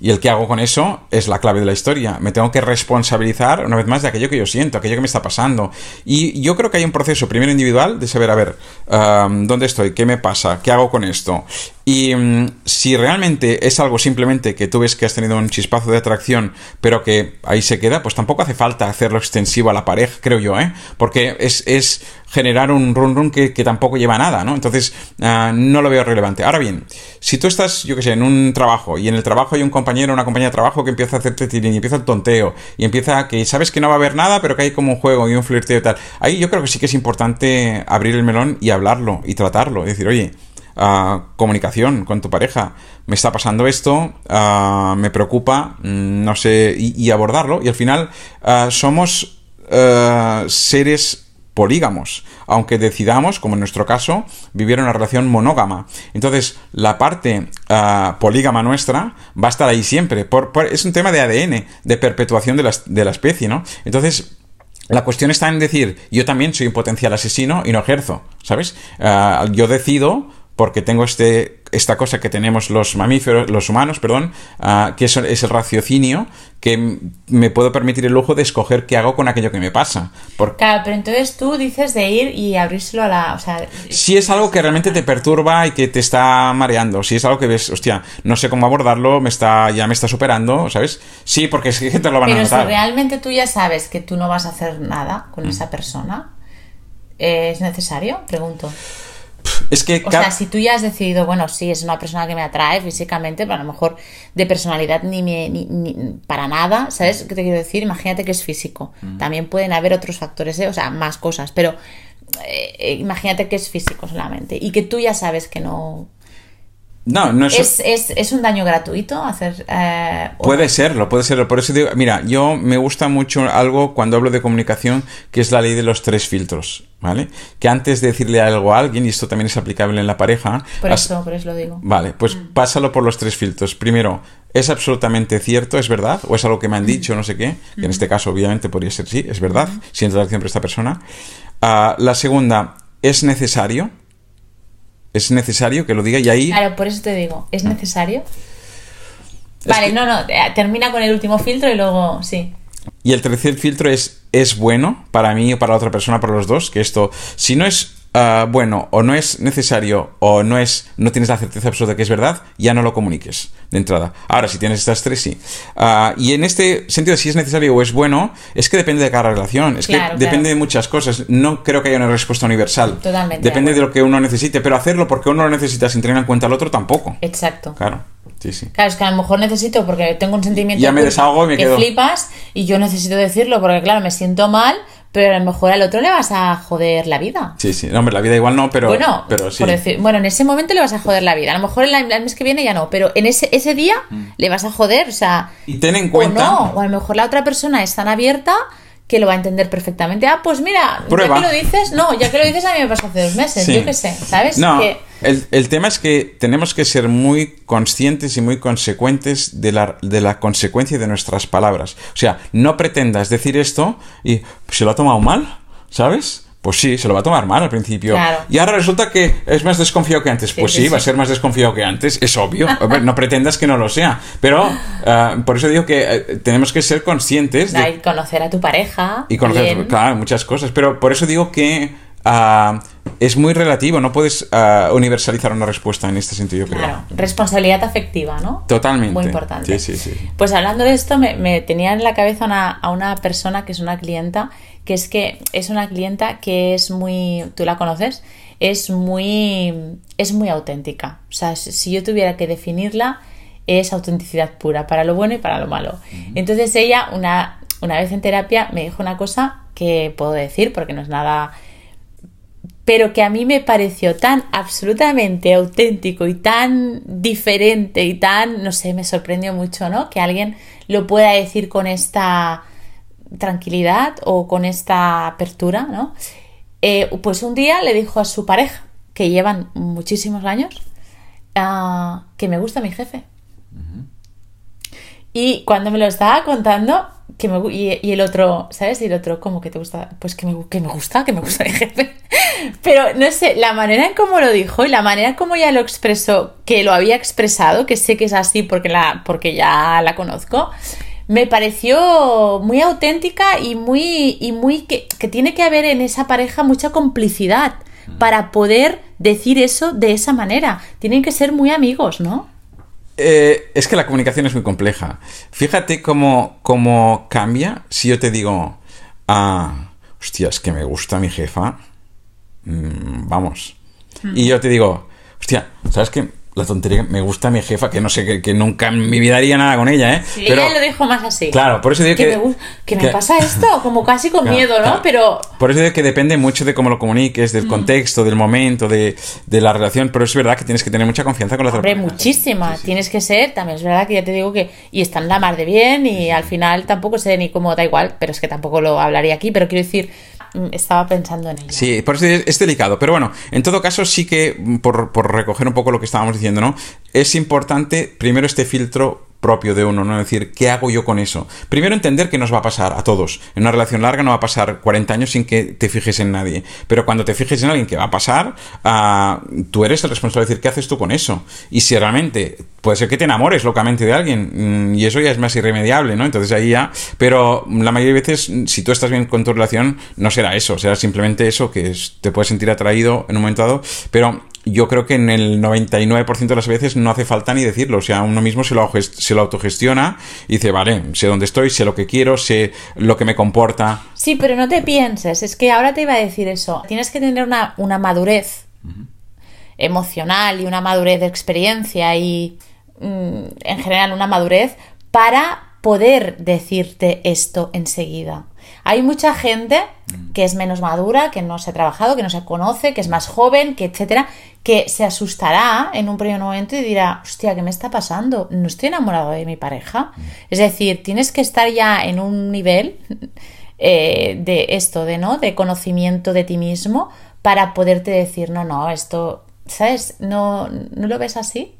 Y el que hago con eso es la clave de la historia. Me tengo que responsabilizar una vez más de aquello que yo siento, aquello que me está pasando. Y yo creo que hay un proceso primero individual de saber, a ver, ¿dónde estoy? ¿Qué me pasa? ¿Qué hago con esto? Y mm, si realmente es algo simplemente que tú ves que has tenido un chispazo de atracción, pero que ahí se queda, pues tampoco hace falta hacerlo extensivo a la pareja, creo yo, ¿eh? Porque es, es generar un run run que, tampoco lleva a nada, ¿no? Entonces, ah, no lo veo relevante. Ahora bien, si tú estás, yo qué sé, en un trabajo y en el trabajo hay un compañero una compañía de trabajo que empieza a hacerte tirín y empieza el tonteo y empieza que sabes que no va a haber nada, pero que hay como un juego y un flirteo y tal. Ahí yo creo que sí que es importante abrir el melón y hablarlo y tratarlo. Es decir, oye, comunicación con tu pareja. Me está pasando esto, me preocupa, mm, no sé, y, abordarlo. Y al final somos seres polígamos, aunque decidamos, como en nuestro caso, vivir una relación monógama. Entonces, la parte polígama nuestra va a estar ahí siempre. es un tema de ADN, de perpetuación de la, de la especie, ¿no? Entonces, la cuestión está en decir, yo también soy un potencial asesino y no ejerzo, ¿sabes? Yo decido porque tengo este esta cosa que tenemos los mamíferos, los humanos, perdón, ah, que es, es, el raciocinio, que me puedo permitir el lujo de escoger qué hago con aquello que me pasa. Claro, pero entonces tú dices de ir y abrírselo a la... O sea, si es algo que realmente te perturba y que te está mareando, si es algo que ves, hostia, no sé cómo abordarlo, me está, ya me está superando, ¿sabes? Sí, porque es que te lo van pero a notar. si realmente tú ya sabes que tú no vas a hacer nada con Mm. esa persona, ¿es necesario? Pregunto. Es que O sea, si tú ya has decidido, bueno, sí, es una persona que me atrae físicamente, pero a lo mejor de personalidad ni, me, ni, ni para nada, ¿sabes qué te quiero decir? Imagínate que es físico. También pueden haber otros factores, ¿eh? o sea, más cosas, pero eh, imagínate que es físico solamente y que tú ya sabes que no... no, no es, ¿Es, es, es un daño gratuito hacer... eh, Puede serlo, puede serlo. Por eso digo, mira, yo me gusta mucho algo cuando hablo de comunicación, que es la ley de los tres filtros, ¿vale? Que antes de decirle algo a alguien, y esto también es aplicable en la pareja, Por has- eso, por eso lo digo. Vale, pues pásalo por los tres filtros. Primero, ¿es absolutamente cierto? ¿Es verdad? ¿O es algo que me han dicho? No sé qué. Que en este caso, obviamente, podría ser sí, es verdad. Siento atracción por esta persona. Ah, la segunda, ¿es necesario? ¿Es necesario que lo diga? Y ahí. Claro, por eso te digo, ¿es necesario? Vale, no, no, eh, termina con el último filtro y luego, sí. Y el tercer filtro es, ¿es bueno para mí o para otra persona, para los dos? Que esto, si no es ah, bueno o no es necesario o no es no tienes la certeza absoluta que es verdad, ya no lo comuniques de entrada. Ahora, si tienes estas tres, sí. Ah, y en este sentido, si es necesario o es bueno, es que depende de cada relación. Es Claro, que depende de muchas cosas. No creo que haya una respuesta universal. Totalmente de Depende de, lo que uno necesite, pero hacerlo porque uno lo necesita sin tener en cuenta al otro tampoco. Exacto. Claro, sí, sí. Claro, es que a lo mejor necesito, porque tengo un sentimiento Ya me de culpa desahogo y me que quedo- flipas y yo necesito decirlo porque, claro, me siento mal, pero a lo mejor al otro le vas a joder la vida. Sí, sí. No, hombre, la vida igual no, pero, bueno, pero sí. por decir, bueno, en ese momento le vas a joder la vida. A lo mejor el, el mes que viene ya no, pero en ese, ese día le vas a joder, o sea, Mm. Y ten en o cuenta. no, o a lo mejor la otra persona es tan abierta que lo va a entender perfectamente. Ah, pues mira, Prueba. ya que lo dices, no, ya que lo dices a mí me pasó hace dos meses, Sí. yo qué sé, ¿sabes? No, Que- el, el tema es que tenemos que ser muy conscientes y muy consecuentes de la, de la consecuencia de nuestras palabras. O sea, no pretendas decir esto y se lo ha tomado mal, ¿sabes? Pues sí, se lo va a tomar mal al principio. Claro. Y ahora resulta que es más desconfiado que antes. Pues sí, sí, va a ser más desconfiado que antes, es obvio. No pretendas que no lo sea. Pero ah, por eso digo que eh, tenemos que ser conscientes de, conocer a tu pareja. y conocer, bien. claro, muchas cosas. Pero por eso digo que ah, es muy relativo, no puedes ah, universalizar una respuesta en este sentido, creo. Claro, responsabilidad afectiva, ¿no? Totalmente. Muy importante. Sí, sí, sí. Pues hablando de esto, me, me tenía en la cabeza una- a una persona que es una clienta, que es que es una clienta que es muy, tú la conoces, es muy, es muy auténtica. O sea, si yo tuviera que definirla, es autenticidad pura, para lo bueno y para lo malo. Entonces ella, una, una vez en terapia, me dijo una cosa que puedo decir, porque no es nada pero que a mí me pareció tan absolutamente auténtico y tan diferente y tan, no sé, me sorprendió mucho, ¿no? Que alguien lo pueda decir con esta tranquilidad o con esta apertura, ¿no? Eh, pues un día le dijo a su pareja, que llevan muchísimos años, ah, que me gusta mi jefe. Y cuando me lo estaba contando, que me, y, y el otro, ¿sabes? Y el otro, ¿cómo que te gusta? Pues que me, que me gusta, que me gusta mi jefe. Pero no sé, la manera en cómo lo dijo y la manera en cómo ya lo expresó, que lo había expresado, que sé que es así porque, la, porque ya la conozco, me pareció muy auténtica y muy, y muy que, que tiene que haber en esa pareja mucha complicidad para poder decir eso de esa manera. Tienen que ser muy amigos, ¿no? Eh, es que la comunicación es muy compleja. Fíjate cómo, cómo cambia si yo te digo, ah, hostia, es que me gusta mi jefa. Mm, vamos. Y yo te digo, hostia, ¿sabes qué? La tontería, me gusta mi jefa, que no sé, que, que nunca en mi vida haría nada con ella, ¿eh? Sí, ella lo dijo más así. Claro, por eso digo que, que... me, gu- que me que- pasa esto, como casi con Claro, miedo, ¿no? claro. Pero Por eso digo que depende mucho de cómo lo comuniques, del contexto, del momento, de, de la relación, pero es verdad que tienes que tener mucha confianza con la otra Hombre, persona. muchísima. Tienes que ser, también es verdad que ya te digo que. Y están la mar de bien, y al final tampoco sé ni cómo da igual, pero es que tampoco lo hablaría aquí, pero quiero decir, mm, estaba pensando en ello. Sí, por eso es, es delicado. Pero bueno, en todo caso, sí que, mm, por, por recoger un poco lo que estábamos diciendo, ¿no? Es importante primero este filtro propio de uno, ¿no? Decir, ¿qué hago yo con eso? Primero entender que nos va a pasar a todos. En una relación larga no va a pasar 40 años sin que te fijes en nadie. Pero cuando te fijes en alguien que va a pasar, ah, tú eres el responsable de decir, ¿qué haces tú con eso? Y si realmente puede ser que te enamores locamente de alguien, mm, y eso ya es más irremediable, ¿no? Entonces ahí ya. Pero la mayoría de veces, si tú estás bien con tu relación, no será eso. Será simplemente eso, que te puedes sentir atraído en un momento dado. Pero yo creo que en el 99% de las veces no hace falta ni decirlo. O sea, uno mismo se lo, se lo autogestiona y dice, vale, sé dónde estoy, sé lo que quiero, sé lo que me comporta. Sí, pero no te pienses, es que ahora te iba a decir eso. Tienes que tener una, madurez emocional y una madurez de experiencia y mm, en general una madurez para poder decirte esto enseguida. Hay mucha gente que es menos madura, que no se ha trabajado, que no se conoce, que es más joven, que etcétera, que se asustará en un primer momento y dirá, hostia, ¿qué me está pasando? No estoy enamorado de mi pareja. Es decir, tienes que estar ya en un nivel eh, de esto, de no, de conocimiento de ti mismo, para poderte decir, no, no, esto, ¿sabes? ¿No, no lo ves así?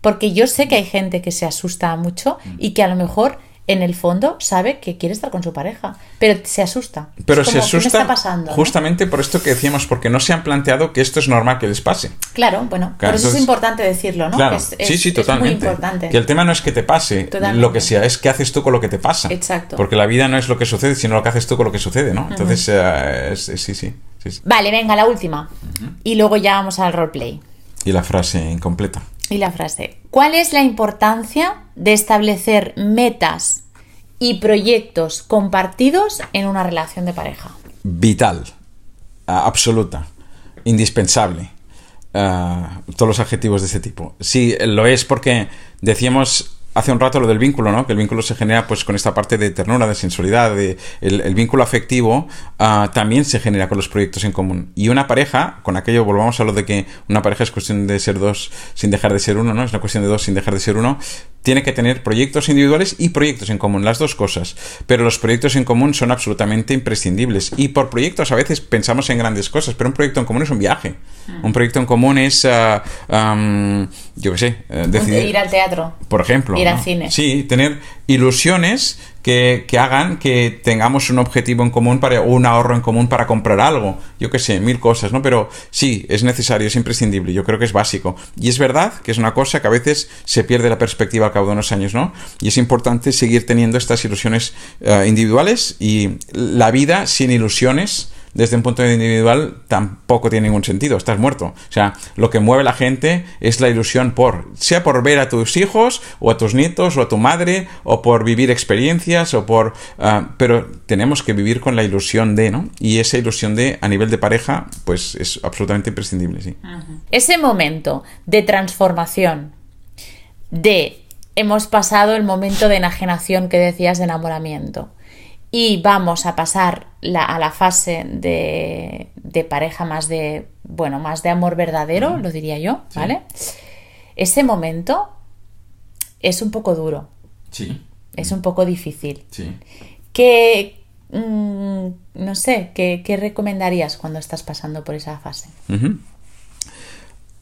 Porque yo sé que hay gente que se asusta mucho y que a lo mejor en el fondo sabe que quiere estar con su pareja, pero se asusta. Pero se asusta pasando, justamente por esto que decíamos, porque no se han planteado que esto es normal que les pase. Claro, bueno, por eso es importante decirlo, ¿no? Claro, sí, sí, totalmente. importante. Que el tema no es que te pase lo que sea, es qué haces tú con lo que te pasa. Exacto. Porque la vida no es lo que sucede, sino lo que haces tú con lo que sucede, ¿no? Entonces, eh, sí, sí, Vale, venga, la última. Y luego ya vamos al roleplay. Y la frase incompleta. Y la frase. ¿Cuál es la importancia de establecer metas y proyectos compartidos en una relación de pareja? Vital, absoluta, indispensable. todos los adjetivos de ese tipo. Sí, lo es porque decíamos hace un rato lo del vínculo, ¿no? Que el vínculo se genera pues con esta parte de ternura, de sensualidad, de el, vínculo afectivo ah, también se genera con los proyectos en común. Y una pareja, con aquello volvamos a lo de que una pareja es cuestión de ser dos sin dejar de ser uno, ¿no? Es una cuestión de dos sin dejar de ser uno tiene que tener proyectos individuales y proyectos en común, las dos cosas. Pero los proyectos en común son absolutamente imprescindibles. Y por proyectos a veces pensamos en grandes cosas, pero un proyecto en común es un viaje. Mm. Un proyecto en común es, ah, yo qué sé, eh, decidir, ir al teatro. Por ejemplo. Ir al cine. Sí, tener ilusiones que, hagan que tengamos un objetivo en común para un ahorro en común para comprar algo. Yo qué sé, mil cosas, ¿no? Pero sí, es necesario, es imprescindible. Yo creo que es básico. Y es verdad que es una cosa que a veces se pierde la perspectiva al cabo de unos años, ¿no? Y es importante seguir teniendo estas ilusiones eh, individuales y la vida sin ilusiones desde un punto de vista individual tampoco tiene ningún sentido, estás muerto. O sea, lo que mueve a la gente es la ilusión por, sea por ver a tus hijos o a tus nietos o a tu madre o por vivir experiencias o por... Ah, pero tenemos que vivir con la ilusión de, ¿no? Y esa ilusión de, a nivel de pareja, pues es absolutamente imprescindible, sí. Ese momento de transformación, de hemos pasado el momento de enajenación que decías de enamoramiento y vamos a pasar a la fase de, pareja más de, bueno, más de amor verdadero, lo diría yo, ¿vale? Ese momento es un poco duro. Sí. Es un poco difícil. Sí. ¿Qué, mm, no sé, ¿qué, recomendarías cuando estás pasando por esa fase?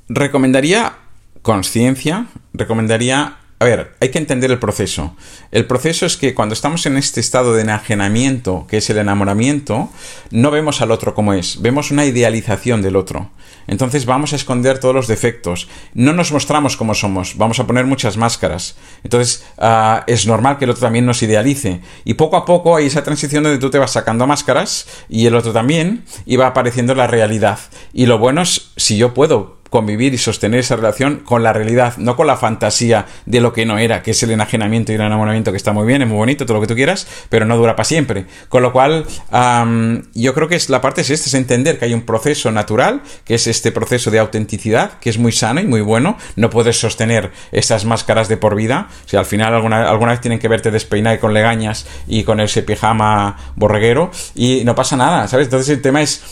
Recomendaría conciencia, recomendaría a ver, hay que entender el proceso. El proceso es que cuando estamos en este estado de enajenamiento, que es el enamoramiento, no vemos al otro como es, vemos una idealización del otro. Entonces vamos a esconder todos los defectos. No nos mostramos como somos, vamos a poner muchas máscaras. Entonces ah, es normal que el otro también nos idealice. Y poco a poco hay esa transición donde tú te vas sacando máscaras y el otro también y va apareciendo la realidad. Y lo bueno es si yo puedo convivir y sostener esa relación con la realidad, no con la fantasía de lo que no era, que es el enajenamiento y el enamoramiento que está muy bien, es muy bonito, todo lo que tú quieras, pero no dura para siempre. Con lo cual, yo creo que es, la parte es esta, es entender que hay un proceso natural, que es este proceso de autenticidad, que es muy sano y muy bueno. No puedes sostener esas máscaras de por vida. Si al final alguna, alguna vez tienen que verte despeinar con legañas y con ese pijama borreguero y no pasa nada, ¿sabes? Entonces el tema es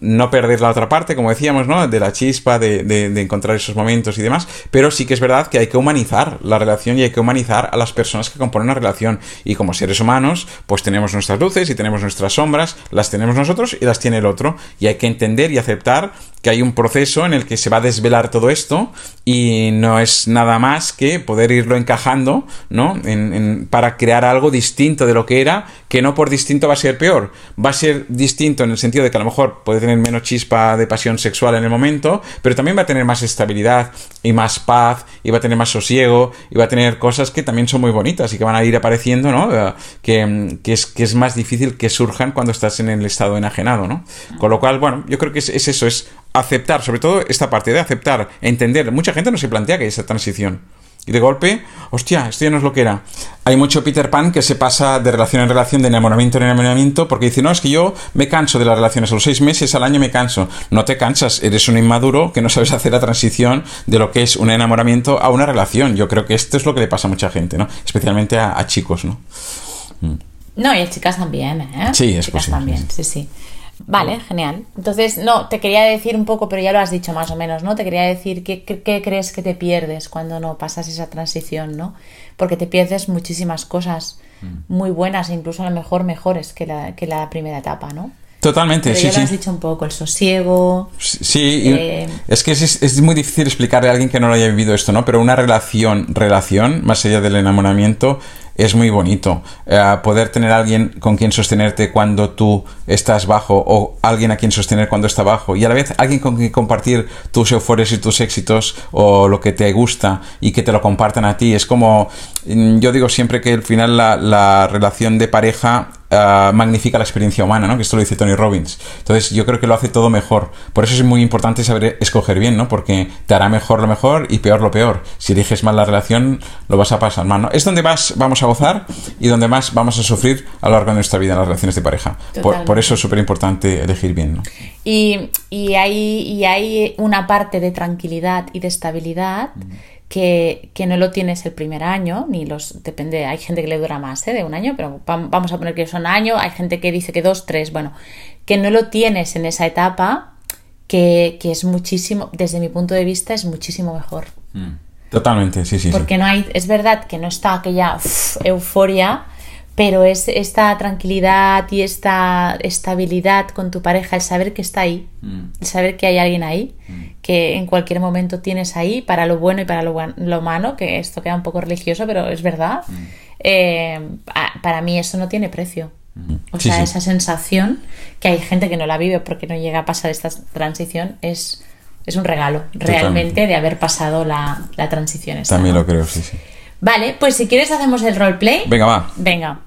no perder la otra parte, como decíamos, ¿no? De la chispa de, de, encontrar esos momentos y demás, pero sí que es verdad que hay que humanizar la relación y hay que humanizar a las personas que componen una relación. Y como seres humanos, pues tenemos nuestras luces y tenemos nuestras sombras, las tenemos nosotros y las tiene el otro. Y hay que entender y aceptar que hay un proceso en el que se va a desvelar todo esto y no es nada más que poder irlo encajando, ¿no? En, para crear algo distinto de lo que era, que no por distinto va a ser peor, va a ser distinto en el sentido de que a lo mejor puede tener menos chispa de pasión sexual en el momento, pero también va a tener más estabilidad y más paz y va a tener más sosiego y va a tener cosas que también son muy bonitas y que van a ir apareciendo, ¿no? Eh, que, que, es, que es más difícil que surjan cuando estás en el estado enajenado, ¿no? Con lo cual, bueno, yo creo que es, es eso, es aceptar, sobre todo esta parte de aceptar, entender. Mucha gente no se plantea que hay esa transición. Y de golpe, hostia, esto ya no es lo que era. Hay mucho Peter Pan que se pasa de relación en relación, de enamoramiento en enamoramiento, porque dice, no, es que yo me canso de las relaciones, a los seis meses al año me canso. No te cansas, eres un inmaduro que no sabes hacer la transición de lo que es un enamoramiento a una relación. Yo creo que esto es lo que le pasa a mucha gente, ¿no? Especialmente a, chicos, ¿no? Mm. No, y a chicas también, ¿eh? Sí, es chicas también, sí. sí. Vale, genial. Entonces, no, te quería decir un poco, pero ya lo has dicho más o menos, ¿no? Te quería decir qué, crees que te pierdes cuando no pasas esa transición, ¿no? Porque te pierdes muchísimas cosas mm. muy buenas, incluso a lo mejor mejores que la, que la primera etapa, ¿no? Totalmente, Pero sí, ya sí. Lo has dicho un poco, el sosiego. Sí, eh, es que es, es, muy difícil explicarle a alguien que no lo haya vivido esto, ¿no? Pero una relación, relación, más allá del enamoramiento, es muy bonito. Eh, poder tener alguien con quien sostenerte cuando tú estás bajo o alguien a quien sostener cuando está bajo y a la vez alguien con quien compartir tus euforias y tus éxitos o lo que te gusta y que te lo compartan a ti. Es como, mm, yo digo siempre que al final la relación de pareja uh, magnifica la experiencia humana, ¿no? Que esto lo dice Tony Robbins. Entonces yo creo que lo hace todo mejor. Por eso es muy importante saber escoger bien, ¿no? Porque te hará mejor lo mejor y peor lo peor. Si eliges mal la relación, lo vas a pasar mal, ¿no? Es donde más vamos a gozar y donde más vamos a sufrir a lo largo de nuestra vida en las relaciones de pareja. Por, eso es súper importante elegir bien, ¿no? Y, y, hay, y hay una parte de tranquilidad y de estabilidad que, no lo tienes el primer año, ni los, depende, hay gente que le dura más ¿eh? de un año, pero vamos a poner que son año, hay gente que dice que dos, tres, bueno, que no lo tienes en esa etapa, que, es muchísimo, desde mi punto de vista, es muchísimo mejor. Mm. Totalmente, sí, sí. Porque no hay, es verdad que no está aquella euforia, pero es esta tranquilidad y esta estabilidad con tu pareja, el saber que está ahí, mm. el saber que hay alguien ahí, mm. que en cualquier momento tienes ahí para lo bueno y para lo, lo malo, que esto queda un poco religioso, pero es verdad, mm. eh, para mí eso no tiene precio. O sea, esa sensación que hay gente que no la vive porque no llega a pasar esta transición es, es un regalo realmente de haber pasado la, la transición. También lo creo, sí, sí. Vale, pues si quieres hacemos el roleplay. Venga, va. Venga.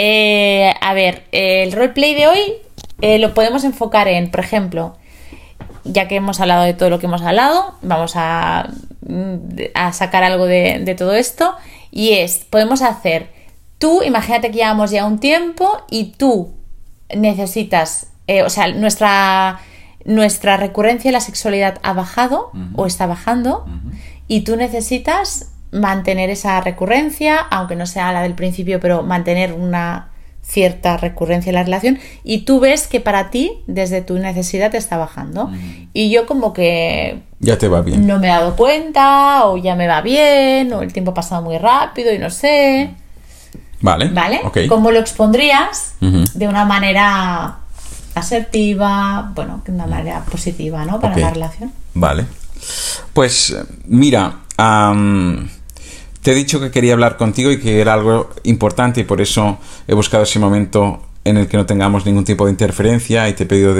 Eh, a ver, el roleplay de hoy eh, lo podemos enfocar en, por ejemplo, ya que hemos hablado de todo lo que hemos hablado, vamos a, a sacar algo de, todo esto. Y es, podemos hacer, tú, imagínate que llevamos ya un tiempo y tú necesitas, eh, o sea, nuestra, nuestra recurrencia a la sexualidad ha bajado o está bajando y tú necesitas mantener esa recurrencia, aunque no sea la del principio, pero mantener una cierta recurrencia en la relación. Y tú ves que para ti desde tu necesidad te está bajando. Y yo como que ya te va bien. no me he dado cuenta o ya me va bien o el tiempo ha pasado muy rápido y no sé. Vale vale cómo lo expondrías de una manera asertiva bueno de una manera positiva no para la relación. Vale. Pues mira te he dicho que quería hablar contigo y que era algo importante y por eso he buscado ese momento en el que no tengamos ningún tipo de interferencia y te he pedido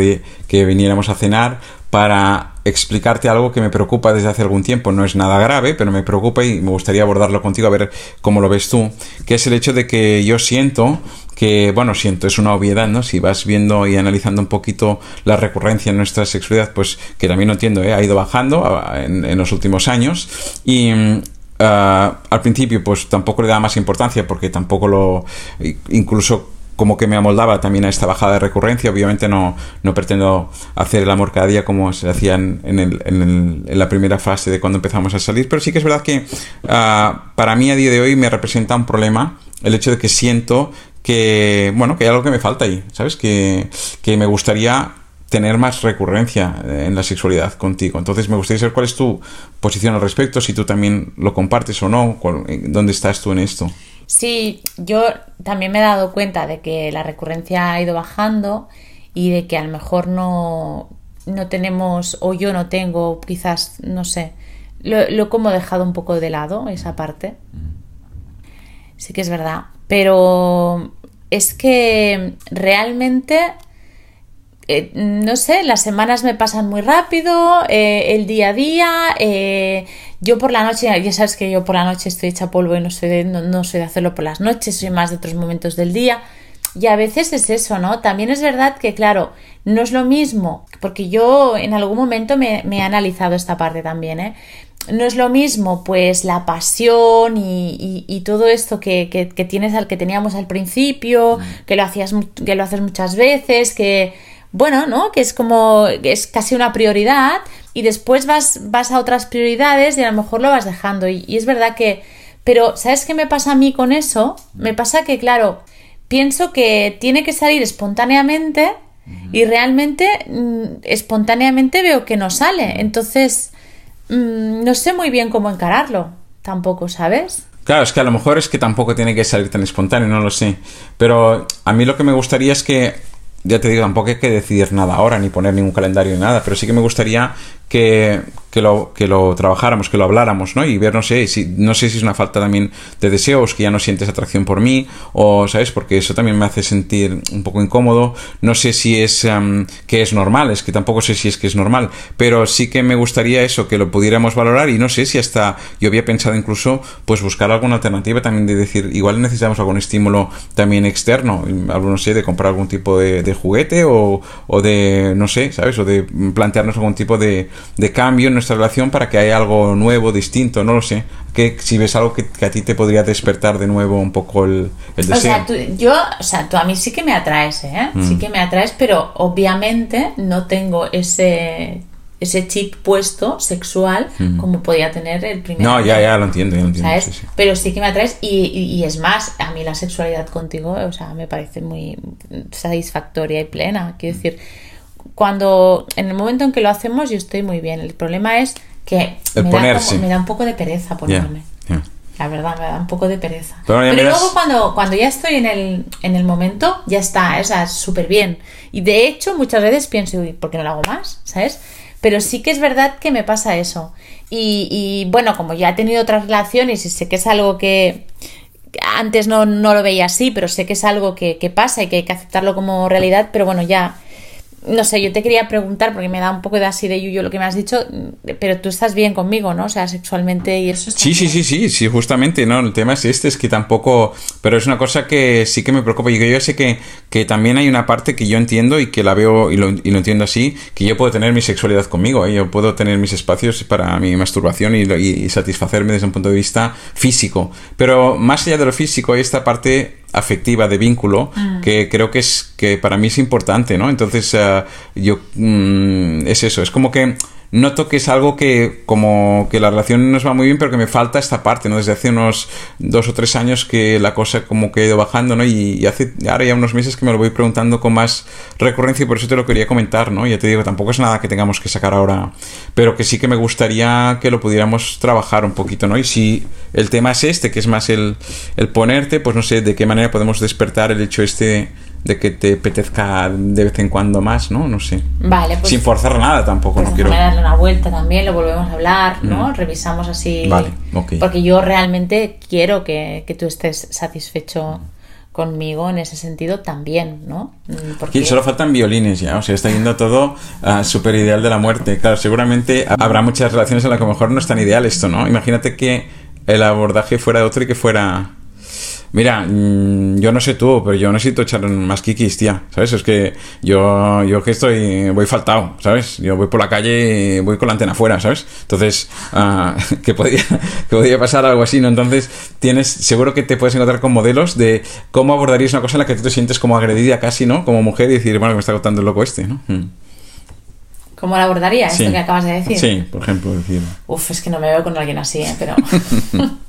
que viniéramos a cenar para explicarte algo que me preocupa desde hace algún tiempo. No es nada grave, pero me preocupa y me gustaría abordarlo contigo a ver cómo lo ves tú, que es el hecho de que yo siento que, bueno, siento, es una obviedad, ¿no? Si vas viendo y analizando un poquito la recurrencia en nuestra sexualidad, pues que también no entiendo, ¿eh? ha ido bajando en, en los últimos años y Ah, al principio pues tampoco le daba más importancia porque tampoco lo incluso como que me amoldaba también a esta bajada de recurrencia. Obviamente no, no pretendo hacer el amor cada día como se hacía en, en, la primera fase de cuando empezamos a salir, pero sí que es verdad que ah, para mí a día de hoy me representa un problema el hecho de que siento que, bueno, que hay algo que me falta ahí, ¿sabes? Que, que me gustaría tener más recurrencia eh, en la sexualidad contigo. Entonces me gustaría saber cuál es tu posición al respecto, si tú también lo compartes o no, dónde estás tú en esto. Sí, yo también me he dado cuenta de que la recurrencia ha ido bajando y de que a lo mejor no, no tenemos, o yo no tengo, quizás, no sé, lo, lo como dejado un poco de lado, esa parte. Sí que es verdad. Pero es que realmente eh, no sé, las semanas me pasan muy rápido, eh, el día a día, eh, yo por la noche, ya sabes que yo por la noche estoy hecha polvo y no soy, de, no, soy de hacerlo por las noches, soy más de otros momentos del día. Y a veces es eso, ¿no? También es verdad que, claro, no es lo mismo, porque yo en algún momento me, he analizado esta parte también, ¿eh? No es lo mismo, pues, la pasión y, todo esto que, que, tienes al que teníamos al principio, mm. que lo hacías, que lo haces muchas veces, que bueno, ¿no? Que es como, es casi una prioridad y después vas, vas a otras prioridades y a lo mejor lo vas dejando. Y, es verdad que, pero ¿sabes qué me pasa a mí con eso? Me pasa que, claro, pienso que tiene que salir espontáneamente y realmente mm, espontáneamente veo que no sale. Entonces, mm, no sé muy bien cómo encararlo tampoco, ¿sabes? Claro, es que a lo mejor es que tampoco tiene que salir tan espontáneo, no lo sé. Pero a mí lo que me gustaría es que ya te digo, tampoco hay que decidir nada ahora, ni poner ningún calendario ni nada, pero sí que me gustaría que, que, lo, que lo trabajáramos, que lo habláramos, ¿no? Y ver, no sé, si, no sé si es una falta también de deseos, que ya no sientes atracción por mí, o, ¿sabes? Porque eso también me hace sentir un poco incómodo. No sé si es em, que es normal, es que tampoco sé si es que es normal, pero sí que me gustaría eso, que lo pudiéramos valorar y no sé si hasta yo había pensado incluso, pues buscar alguna alternativa también de decir, igual necesitamos algún estímulo también externo, no sé, de comprar algún tipo de, juguete o, de, no sé, ¿sabes? O de plantearnos algún tipo de, cambio nuestra relación para que haya algo nuevo, distinto, no lo sé. Que si ves algo que, a ti te podría despertar de nuevo un poco el, deseo. O sea, tú, yo, o sea, tú a mí sí que me atraes, ¿eh? Sí mm. que me atraes, pero obviamente no tengo ese ese chip puesto sexual mm. como podía tener el primer no ya ya lo entiendo, ya lo entiendo pero sí que me atraes y, y, es más a mí la sexualidad contigo o sea me parece muy satisfactoria y plena quiero decir cuando en el momento en que lo hacemos yo estoy muy bien. El problema es que me, da me, da un poco de pereza ponerme. La verdad, me da un poco de pereza. Pero, luego cuando, cuando ya estoy en el, en el momento, ya está, o sea, súper bien. Y de hecho, muchas veces pienso, ¿por qué no lo hago más? ¿Sabes? Pero sí que es verdad que me pasa eso. Y, y bueno, como ya he tenido otras relaciones y sé que es algo que antes no, no lo veía así, pero sé que es algo que, que pasa y que hay que aceptarlo como realidad, pero bueno, ya no sé, yo te quería preguntar, porque me da un poco de así de yuyo lo que me has dicho, pero tú estás bien conmigo, ¿no? O sea, sexualmente y eso. Sí, sí, sí, sí, sí, justamente, ¿no? El tema es este, es que tampoco, pero es una cosa que sí que me preocupa. Yo, yo sé que, que también hay una parte que yo entiendo y que la veo y lo, y lo entiendo así, que yo puedo tener mi sexualidad conmigo, ¿eh? yo puedo tener mis espacios para mi masturbación y, y satisfacerme desde un punto de vista físico. Pero más allá de lo físico, hay esta parte afectiva de vínculo mm. que creo que es que para mí es importante no entonces eh, yo mm, es eso es como que noto que es algo que como que la relación nos va muy bien pero que me falta esta parte no desde hace unos dos o tres años que la cosa como que ha ido bajando no y, hace ahora ya unos meses que me lo voy preguntando con más recurrencia y por eso te lo quería comentar no ya te digo tampoco es nada que tengamos que sacar ahora pero que sí que me gustaría que lo pudiéramos trabajar un poquito no y si el tema es este que es más el, el ponerte pues no sé de qué manera podemos despertar el hecho este de que te apetezca de vez en cuando más, ¿no? No sé. Vale, pues, Sin forzar nada tampoco, pues no quiero. darle una vuelta también, lo volvemos a hablar, ¿no? Mm. Revisamos así. Vale, ok. Porque yo realmente quiero que, tú estés satisfecho conmigo en ese sentido también, ¿no? Mm, porque solo faltan violines ya, o sea, está yendo todo uh, súper ideal de la muerte. Claro, seguramente habrá muchas relaciones en las que a lo mejor no es tan ideal esto, ¿no? Imagínate que el abordaje fuera otro y que fuera Mira, mm, yo no sé tú, pero yo necesito echar más kikis, tía. ¿Sabes? Es que yo, yo que estoy, voy faltado, ¿sabes? Yo voy por la calle, voy con la antena afuera, ¿sabes? Entonces, uh, que, podría, que podría pasar algo así, ¿no? Entonces, tienes, seguro que te puedes encontrar con modelos de cómo abordarías una cosa en la que tú te sientes como agredida casi, ¿no? Como mujer y decir, bueno, que me está contando el loco este, ¿no? Hmm. ¿Cómo la abordaría esto que acabas de decir? Sí, por ejemplo, decir. Uf, es que no me veo con alguien así, ¿eh? Pero.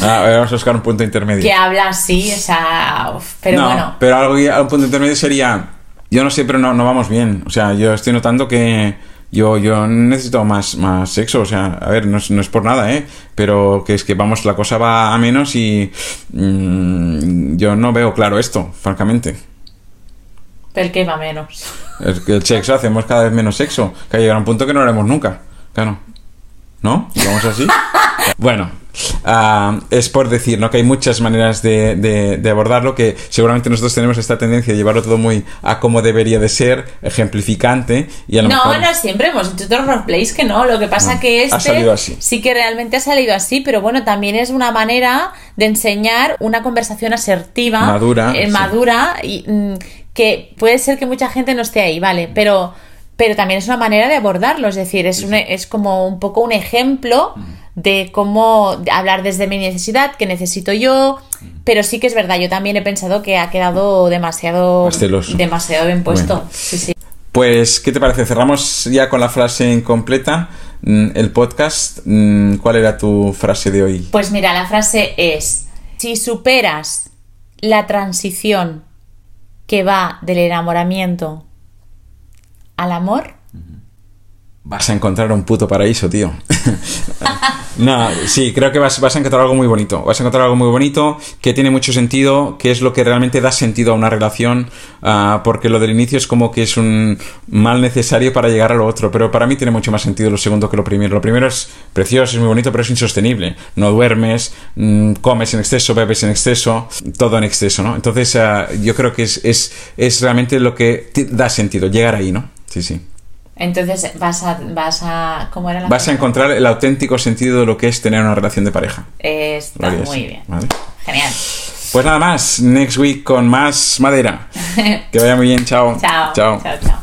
Ah, vamos a buscar un punto intermedio. Que habla así, o sea. pero no, bueno. Pero algo, un punto intermedio sería. Yo no sé, pero no, no vamos bien. O sea, yo estoy notando que yo, yo necesito más, más sexo. O sea, a ver, no es, no es por nada, ¿eh? Pero que es que, vamos, la cosa va a menos y mm, yo no veo claro esto, francamente. ¿El que va menos? El, que el sexo, hacemos cada vez menos sexo. Que llegará un punto que no lo haremos nunca. Claro. ¿No? ¿Vamos así? bueno, ah, es por decir, ¿no? Que hay muchas maneras de, de- de abordarlo, que seguramente nosotros tenemos esta tendencia de llevarlo todo muy a como debería de ser, ejemplificante, y a lo No, mejor... no siempre hemos hecho otros roleplays que no. Lo que pasa No, que ha este salido así. sí que realmente ha salido así, pero bueno, también es una manera de enseñar una conversación asertiva, Madura, eh, sí. madura y mm, que puede ser que mucha gente no esté ahí, vale, pero pero también es una manera de abordarlo, es decir, es, un- es como un poco un ejemplo de cómo hablar desde mi necesidad, que necesito yo, pero sí que es verdad, yo también he pensado que ha quedado demasiado Pasteloso. demasiado bien puesto. Bueno. Sí, sí. Pues, ¿qué te parece? Cerramos ya con la frase incompleta mm, el podcast. Mm, ¿Cuál era tu frase de hoy? Pues mira, la frase es, si superas la transición que va del enamoramiento al amor, Vas a encontrar un puto paraíso, tío. no, sí, creo que vas, a encontrar algo muy bonito. Vas a encontrar algo muy bonito que tiene mucho sentido, que es lo que realmente da sentido a una relación, ah, porque lo del inicio es como que es un mal necesario para llegar a lo otro, pero para mí tiene mucho más sentido lo segundo que lo primero. Lo primero es precioso, es muy bonito, pero es insostenible. No duermes, mm, comes en exceso, bebes en exceso, todo en exceso, ¿no? Entonces, ah, yo creo que es, es, es realmente lo que da sentido, llegar ahí, ¿no? Sí, sí. Entonces vas a, vas a, ¿cómo era la Vas a encontrar el auténtico sentido de lo que es tener una relación de pareja. Está muy bien. ¿vale? Genial. Pues nada más, next week con más madera. Que vaya muy bien, chao. Chao. Chao. Chao, chao.